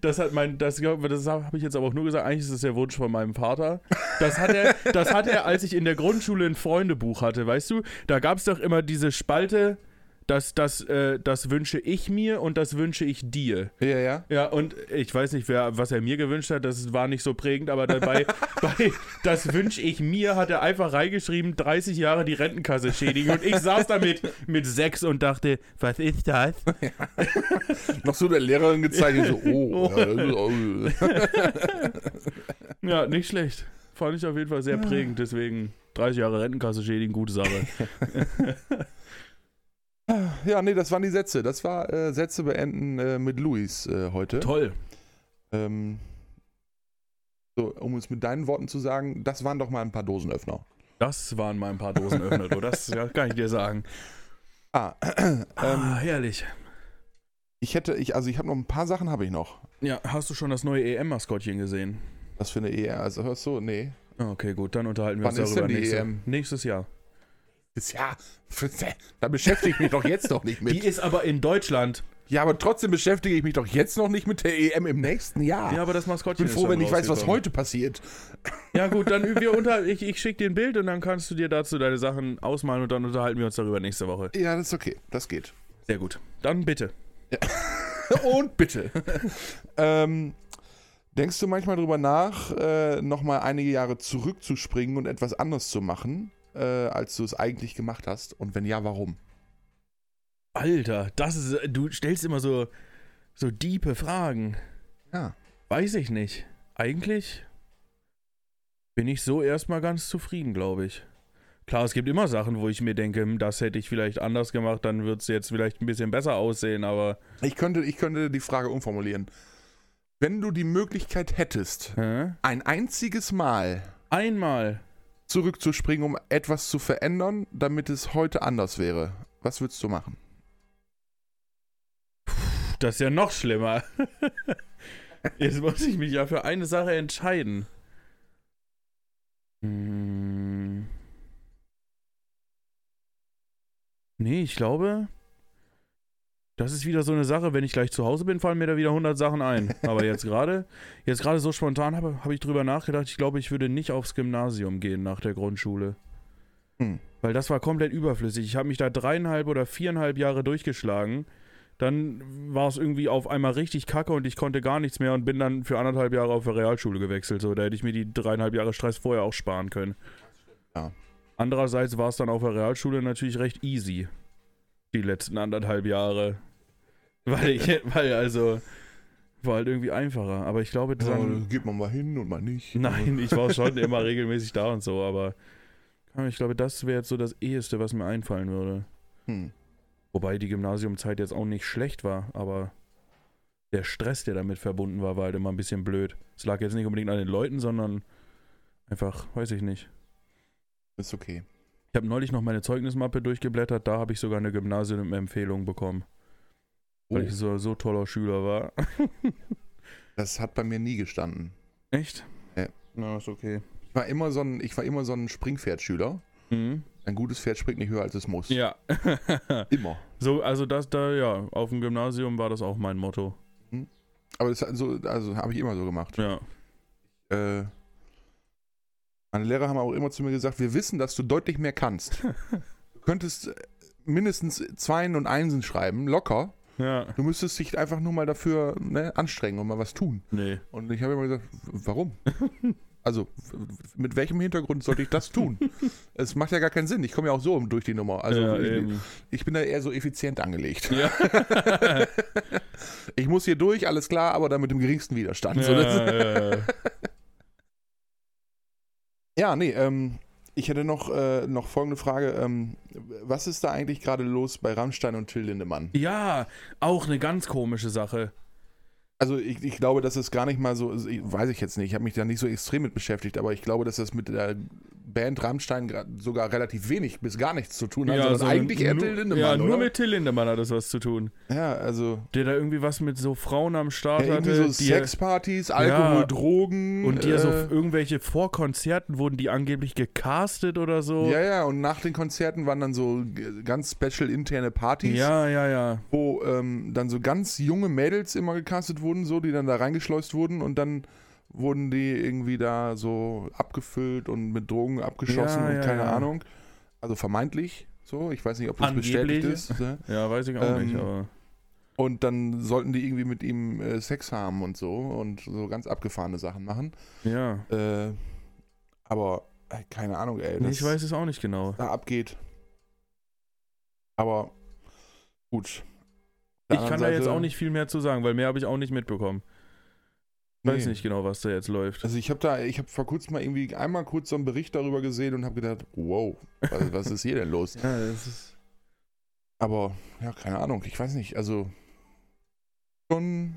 Das hat mein, das, das habe ich jetzt aber auch nur gesagt, eigentlich ist das der Wunsch von meinem Vater. Das hat er, das hat er, als ich in der Grundschule ein Freundebuch hatte, weißt du? Da gab es doch immer diese Spalte, das, das, äh, das wünsche ich mir und das wünsche ich dir. Ja, ja. Ja, und ich weiß nicht, wer, was er mir gewünscht hat, das war nicht so prägend, aber dabei, bei das wünsche ich mir, hat er einfach reingeschrieben, 30 Jahre die Rentenkasse schädigen. Und ich saß da mit, sechs und dachte, was ist das? Noch so der Lehrerin gezeigt, so, oh, ja, oh. Ja, nicht schlecht. Fand ich auf jeden Fall sehr prägend, deswegen 30 Jahre Rentenkasse schädigen, gute Sache. Ja, nee, das waren die Sätze. Das war äh, Sätze beenden äh, mit Luis äh, heute. Toll. Ähm, so, um es mit deinen Worten zu sagen, das waren doch mal ein paar Dosenöffner. Das waren mal ein paar Dosenöffner, du. Das ja, kann ich dir sagen. Ah, Ah, ähm, herrlich. ich hätte, ich, also ich habe noch ein paar Sachen habe ich noch. Ja, hast du schon das neue EM-Maskottchen gesehen? Was für eine EM, also hörst du, nee. Ah, Okay, gut, dann unterhalten wir Wann uns ist darüber denn die nächste, EM? nächstes Jahr. Ja, da beschäftige ich mich doch jetzt noch nicht Die mit. ist aber in Deutschland. Ja, aber trotzdem beschäftige ich mich doch jetzt noch nicht mit der EM im nächsten Jahr. Ja, aber das ich Maskottchen bin ist froh, wenn ich weiß, was heute passiert. Ja gut, dann wir unter, ich, ich schicke dir ein Bild und dann kannst du dir dazu deine Sachen ausmalen und dann unterhalten wir uns darüber nächste Woche. Ja, das ist okay. Das geht. Sehr gut. Dann bitte. Und bitte. ähm, denkst du manchmal drüber nach, äh, nochmal einige Jahre zurückzuspringen und etwas anderes zu machen, äh, als du es eigentlich gemacht hast? Und wenn ja, warum? Alter, das ist, du stellst immer so, so diepe Fragen. Ja. Weiß ich nicht. Eigentlich bin ich so erstmal ganz zufrieden, glaube ich. Klar, es gibt immer Sachen, wo ich mir denke, hm, das hätte ich vielleicht anders gemacht, dann wird es jetzt vielleicht ein bisschen besser aussehen, aber Ich könnte, ich könnte die Frage umformulieren. Wenn du die Möglichkeit hättest, hä? ein einziges Mal einmal. Zurückzuspringen, um etwas zu verändern, damit es heute anders wäre, was würdest du machen? Das ist ja noch schlimmer. Jetzt muss ich mich ja für eine Sache entscheiden. Hm. Nee, ich glaube, das ist wieder so eine Sache, wenn ich gleich zu Hause bin, fallen mir da wieder 100 Sachen ein. Aber jetzt gerade, jetzt gerade so spontan habe habe ich drüber nachgedacht, ich glaube, ich würde nicht aufs Gymnasium gehen nach der Grundschule. Hm. Weil das war komplett überflüssig. Ich habe mich da dreieinhalb oder viereinhalb Jahre durchgeschlagen. Dann war es irgendwie auf einmal richtig kacke und ich konnte gar nichts mehr und bin dann für anderthalb Jahre auf der Realschule gewechselt. So, da hätte ich mir die dreieinhalb Jahre Stress vorher auch sparen können. Ja. Andererseits war es dann auf der Realschule natürlich recht easy. Die letzten anderthalb Jahre. Weil ich, weil also, war halt irgendwie einfacher. Aber ich glaube, Ja, dann, dann geht man mal hin und mal nicht. Nein, ich war schon immer regelmäßig da und so, aber ich glaube, das wäre jetzt so das eheste, was mir einfallen würde. Hm. Wobei die Gymnasiumzeit jetzt auch nicht schlecht war, aber der Stress, der damit verbunden war, war halt immer ein bisschen blöd. Es lag jetzt nicht unbedingt an den Leuten, sondern einfach, weiß ich nicht. Ist okay. Ich habe neulich noch meine Zeugnismappe durchgeblättert, da habe ich sogar eine Gymnasium-Empfehlung bekommen, Oh, weil ich so, so toller Schüler war. das hat bei mir nie gestanden. Echt? Ja. Na, ist okay. Ich war immer so ein, ich war immer so ein Springpferdschüler. Mhm. Ein gutes Pferd springt nicht höher, als es muss. Ja. Immer. so, also das da, ja, auf dem Gymnasium war das auch mein Motto. Aber das hat so, also habe ich immer so gemacht. Ja. Äh, meine Lehrer haben auch immer zu mir gesagt, wir wissen, dass du deutlich mehr kannst. Du könntest mindestens Zweien und Einsen schreiben, locker. Ja. Du müsstest dich einfach nur mal dafür ne, anstrengen und mal was tun. Nee. Und ich habe immer gesagt, warum? Also, mit welchem Hintergrund sollte ich das tun? Es macht ja gar keinen Sinn. Ich komme ja auch so durch die Nummer. Also, ja, ich, ich bin da eher so effizient angelegt. Ja. Ich muss hier durch, alles klar, aber dann mit dem geringsten Widerstand. So, das, ja, ja. ja, nee, ähm, ich hätte noch, äh, noch folgende Frage. Ähm, was ist da eigentlich gerade los bei Rammstein und Till Lindemann? ja, auch eine ganz komische Sache. Also ich, ich glaube, dass es gar nicht mal so, ich, weiß ich jetzt nicht, ich habe mich da nicht so extrem mit beschäftigt, aber ich glaube, dass das mit der Band Rammstein sogar relativ wenig bis gar nichts zu tun hat, sondern so eigentlich eher nur, Till Lindemann, Ja, oder? nur mit Till Lindemann hat das was zu tun. ja, also Der da irgendwie was mit so Frauen am Start ja, hatte. so Sexpartys, Alkohol, Ja. Drogen. und die ja so äh, irgendwelche Vorkonzerten wurden die angeblich gecastet oder so. ja, ja, und nach den Konzerten waren dann so ganz special interne Partys. ja, ja, ja. wo ähm, dann so ganz junge Mädels immer gecastet wurden, so, die dann da reingeschleust wurden und dann wurden die irgendwie da so abgefüllt und mit Drogen abgeschossen Ja, und ja, keine ja. Ahnung. Also vermeintlich so, ich weiß nicht, ob das Angeblich. bestätigt ist. ne? Ja, weiß ich auch Ähm, nicht, aber. Und dann sollten die irgendwie mit ihm äh, Sex haben und so und so ganz abgefahrene Sachen machen. Ja. Äh, aber äh, keine Ahnung, ey, Nee, ich weiß es auch nicht genau. da abgeht. Aber gut. Ich kann anderen da jetzt Seite- auch nicht viel mehr zu sagen, weil mehr habe ich auch nicht mitbekommen. Weiß Nee. nicht genau, was da jetzt läuft. Also ich habe da, ich habe vor kurzem mal irgendwie einmal kurz so einen Bericht darüber gesehen und habe gedacht, wow, was, was ist hier denn los? Ja, das ist. Aber ja, keine Ahnung, ich weiß nicht, also schon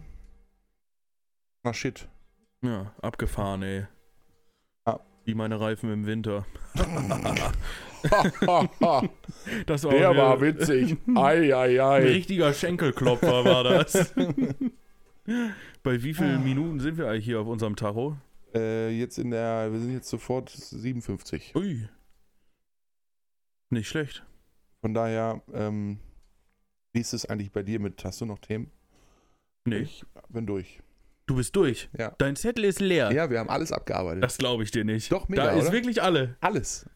na shit. Ja, abgefahren, ey. Ja. Wie meine Reifen im Winter. Das war Der war witzig. Ei, ei, Ein ei. richtiger Schenkelklopfer war das. Bei wie Ah. vielen Minuten sind wir eigentlich hier auf unserem Tacho? Äh, jetzt in der, wir sind jetzt sofort 57. Ui. Nicht schlecht. Von daher, ähm, wie ist es eigentlich bei dir mit, hast du noch Themen? Nee. Ich bin durch. Du bist durch. Ja. Dein Zettel ist leer. Ja, wir haben alles abgearbeitet. Das glaube ich dir nicht. Doch, mega, Da ist oder? wirklich alle. alles.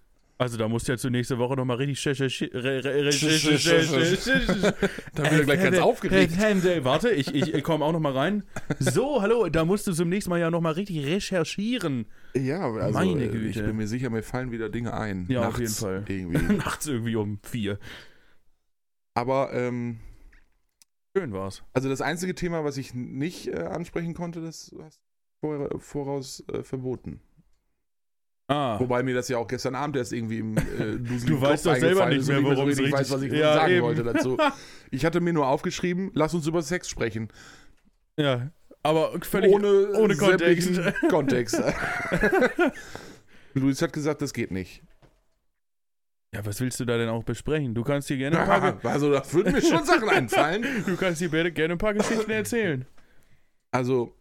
Also da musst du ja zur nächste Woche nochmal richtig recherchieren. Da bin ich gleich ganz aufgeregt. Warte, ich, ich, komme auch nochmal rein. So, hallo, da musst du zum nächsten Mal ja nochmal richtig recherchieren. Ja, also Meine Güte. ich bin mir sicher, mir fallen wieder Dinge ein. Ja, auf Nachts jeden Fall. Irgendwie. Nachts irgendwie um vier. Aber ähm, Schön war's. also das einzige Thema, was ich nicht äh, ansprechen konnte, das hast du vor, voraus äh, verboten. Ah. Wobei mir das ja auch gestern Abend erst irgendwie im äh, Du weißt Kopf doch selber nicht mehr, ich worum so richtig weiß, was ich Ja, sagen eben. wollte dazu. Ich hatte mir nur aufgeschrieben, lass uns über Sex sprechen. Ja, aber völlig ohne, ohne Kontext. Kontext. Luis hat gesagt, das geht nicht. Ja, was willst du da denn auch besprechen? Du kannst dir gerne ein paar, Also, da würden mir schon Sachen einfallen. du kannst dir gerne gerne ein paar Geschichten erzählen. Also,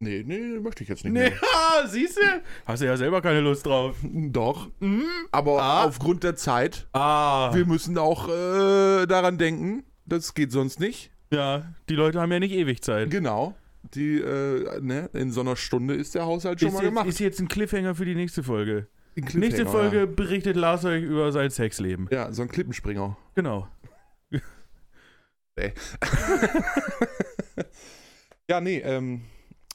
nee, nee, möchte ich jetzt nicht Nee, mehr. ha, siehst du? Hast du ja selber keine Lust drauf. Doch, Mhm. aber Ah. aufgrund der Zeit, Ah. wir müssen auch äh, daran denken, das geht sonst nicht. Ja, die Leute haben ja nicht ewig Zeit. Genau. Die, äh, ne, in so einer Stunde ist der Haushalt schon Ist mal jetzt, gemacht. ist jetzt ein Cliffhanger für die nächste Folge. Ein Nächste Folge berichtet Lars euch über sein Sexleben. Ja. ja, so ein Klippenspringer. Genau. Ja, nee, ähm,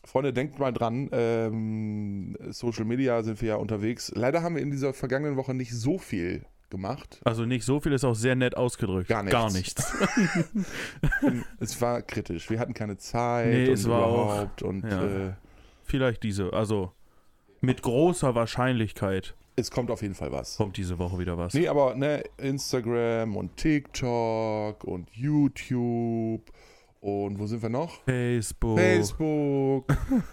Freunde, denkt mal dran, ähm, Social Media sind wir ja unterwegs. Leider haben wir in dieser vergangenen Woche nicht so viel gemacht. Also nicht so viel ist auch sehr nett ausgedrückt. Gar nichts. Gar nichts. es war kritisch. Wir hatten keine Zeit Nee, und es war auch- überhaupt und ja. äh, Vielleicht diese, also mit großer Wahrscheinlichkeit es kommt auf jeden Fall was. kommt diese Woche wieder was. Nee, aber ne, Instagram und TikTok und YouTube und wo sind wir noch? Facebook. Facebook.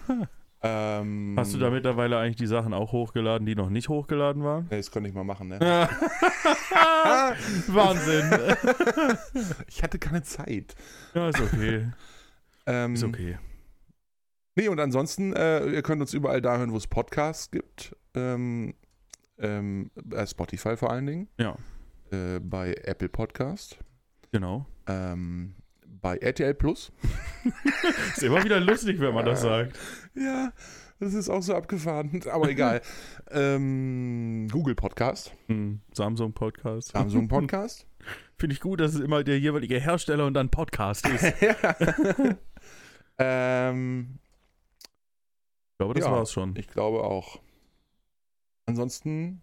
ähm, Hast du da mittlerweile eigentlich die Sachen auch hochgeladen, die noch nicht hochgeladen waren? Nee, das konnte ich mal machen, ne? Wahnsinn. Ich hatte keine Zeit. ja, ist okay. Ähm, Ist okay. Nee, und ansonsten, äh, ihr könnt uns überall da hören, wo es Podcasts gibt. Ähm, Ähm, bei Spotify vor allen Dingen. Ja. Äh, bei Apple Podcast. Genau. Ähm, bei RTL Plus. Ist immer wieder lustig, wenn man das sagt. Ja, das ist auch so abgefahren, aber egal. ähm, Google Podcast, Hm, Samsung Podcast. Samsung Podcast. Finde ich gut, dass es immer der jeweilige Hersteller und dann Podcast ist. Ich ähm, glaube, das Ja. war's schon. ich glaube auch. Ansonsten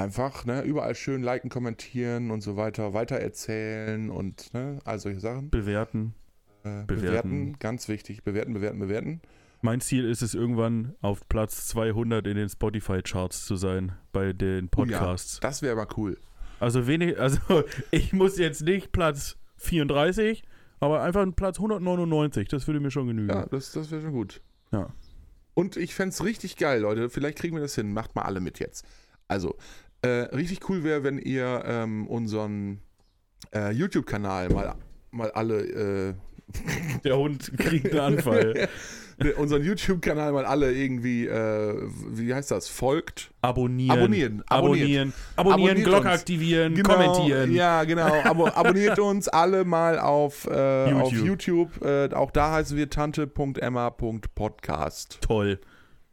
einfach ne, überall schön liken, kommentieren und so weiter, weitererzählen und ne, all solche Sachen. Bewerten. Äh, Bewerten. bewerten, ganz wichtig. Bewerten, bewerten, bewerten. Mein Ziel ist es, irgendwann auf Platz 200 in den Spotify-Charts zu sein bei den Oh ja. Podcasts. Das wäre aber cool. Also wenig, also ich muss jetzt nicht Platz 34, aber einfach ein Platz 199, das würde mir schon genügen. Ja, das, das wäre schon gut. Ja. Und ich fände es richtig geil, Leute. Vielleicht kriegen wir das hin. Macht mal alle mit jetzt. Also, äh, richtig cool wäre, wenn ihr ähm, unseren äh, YouTube-Kanal mal, mal alle, äh, Der Hund kriegt einen Anfall. unseren YouTube-Kanal mal alle irgendwie, äh, wie heißt das, folgt. Abonnieren. Abonnieren. Abonnieren. Abonnieren, Abonniert Glocke uns. aktivieren, kommentieren. Ja, genau. Abo abonniert uns alle mal auf äh, YouTube. auf YouTube. Äh, auch da heißen wir tante.emma.podcast. Toll.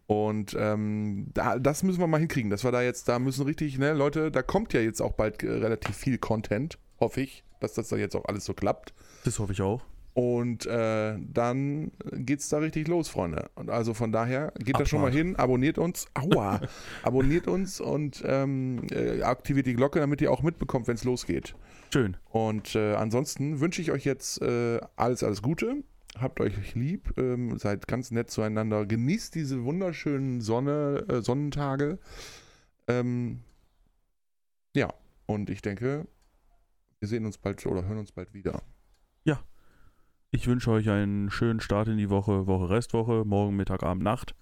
Und ähm, da, das müssen wir mal hinkriegen, dass wir da jetzt, da müssen richtig, ne, Leute, da kommt ja jetzt auch bald äh, relativ viel Content, hoffe ich, dass das dann jetzt auch alles so klappt. Das hoffe ich auch. Und äh, dann geht's da richtig los, Freunde. Und also von daher, geht da schon mal Abfahrt. hin, abonniert uns, aua, abonniert uns und ähm, äh, aktiviert die Glocke, damit ihr auch mitbekommt, wenn es losgeht. Schön. Und äh, ansonsten wünsche ich euch jetzt äh, alles, alles Gute. Habt euch lieb, ähm, seid ganz nett zueinander. Genießt diese wunderschönen Sonne, äh, Sonnentage. Ähm, ja, und ich denke, wir sehen uns bald oder hören uns bald wieder. Ich wünsche euch einen schönen Start in die Woche, Woche Restwoche, morgen, Mittag, Abend, Nacht.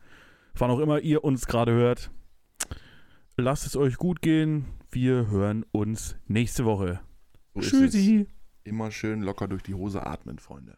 Wann auch immer ihr uns gerade hört. Lasst es euch gut gehen. Wir hören uns nächste Woche. So. Tschüssi. Immer schön locker durch die Hose atmen, Freunde.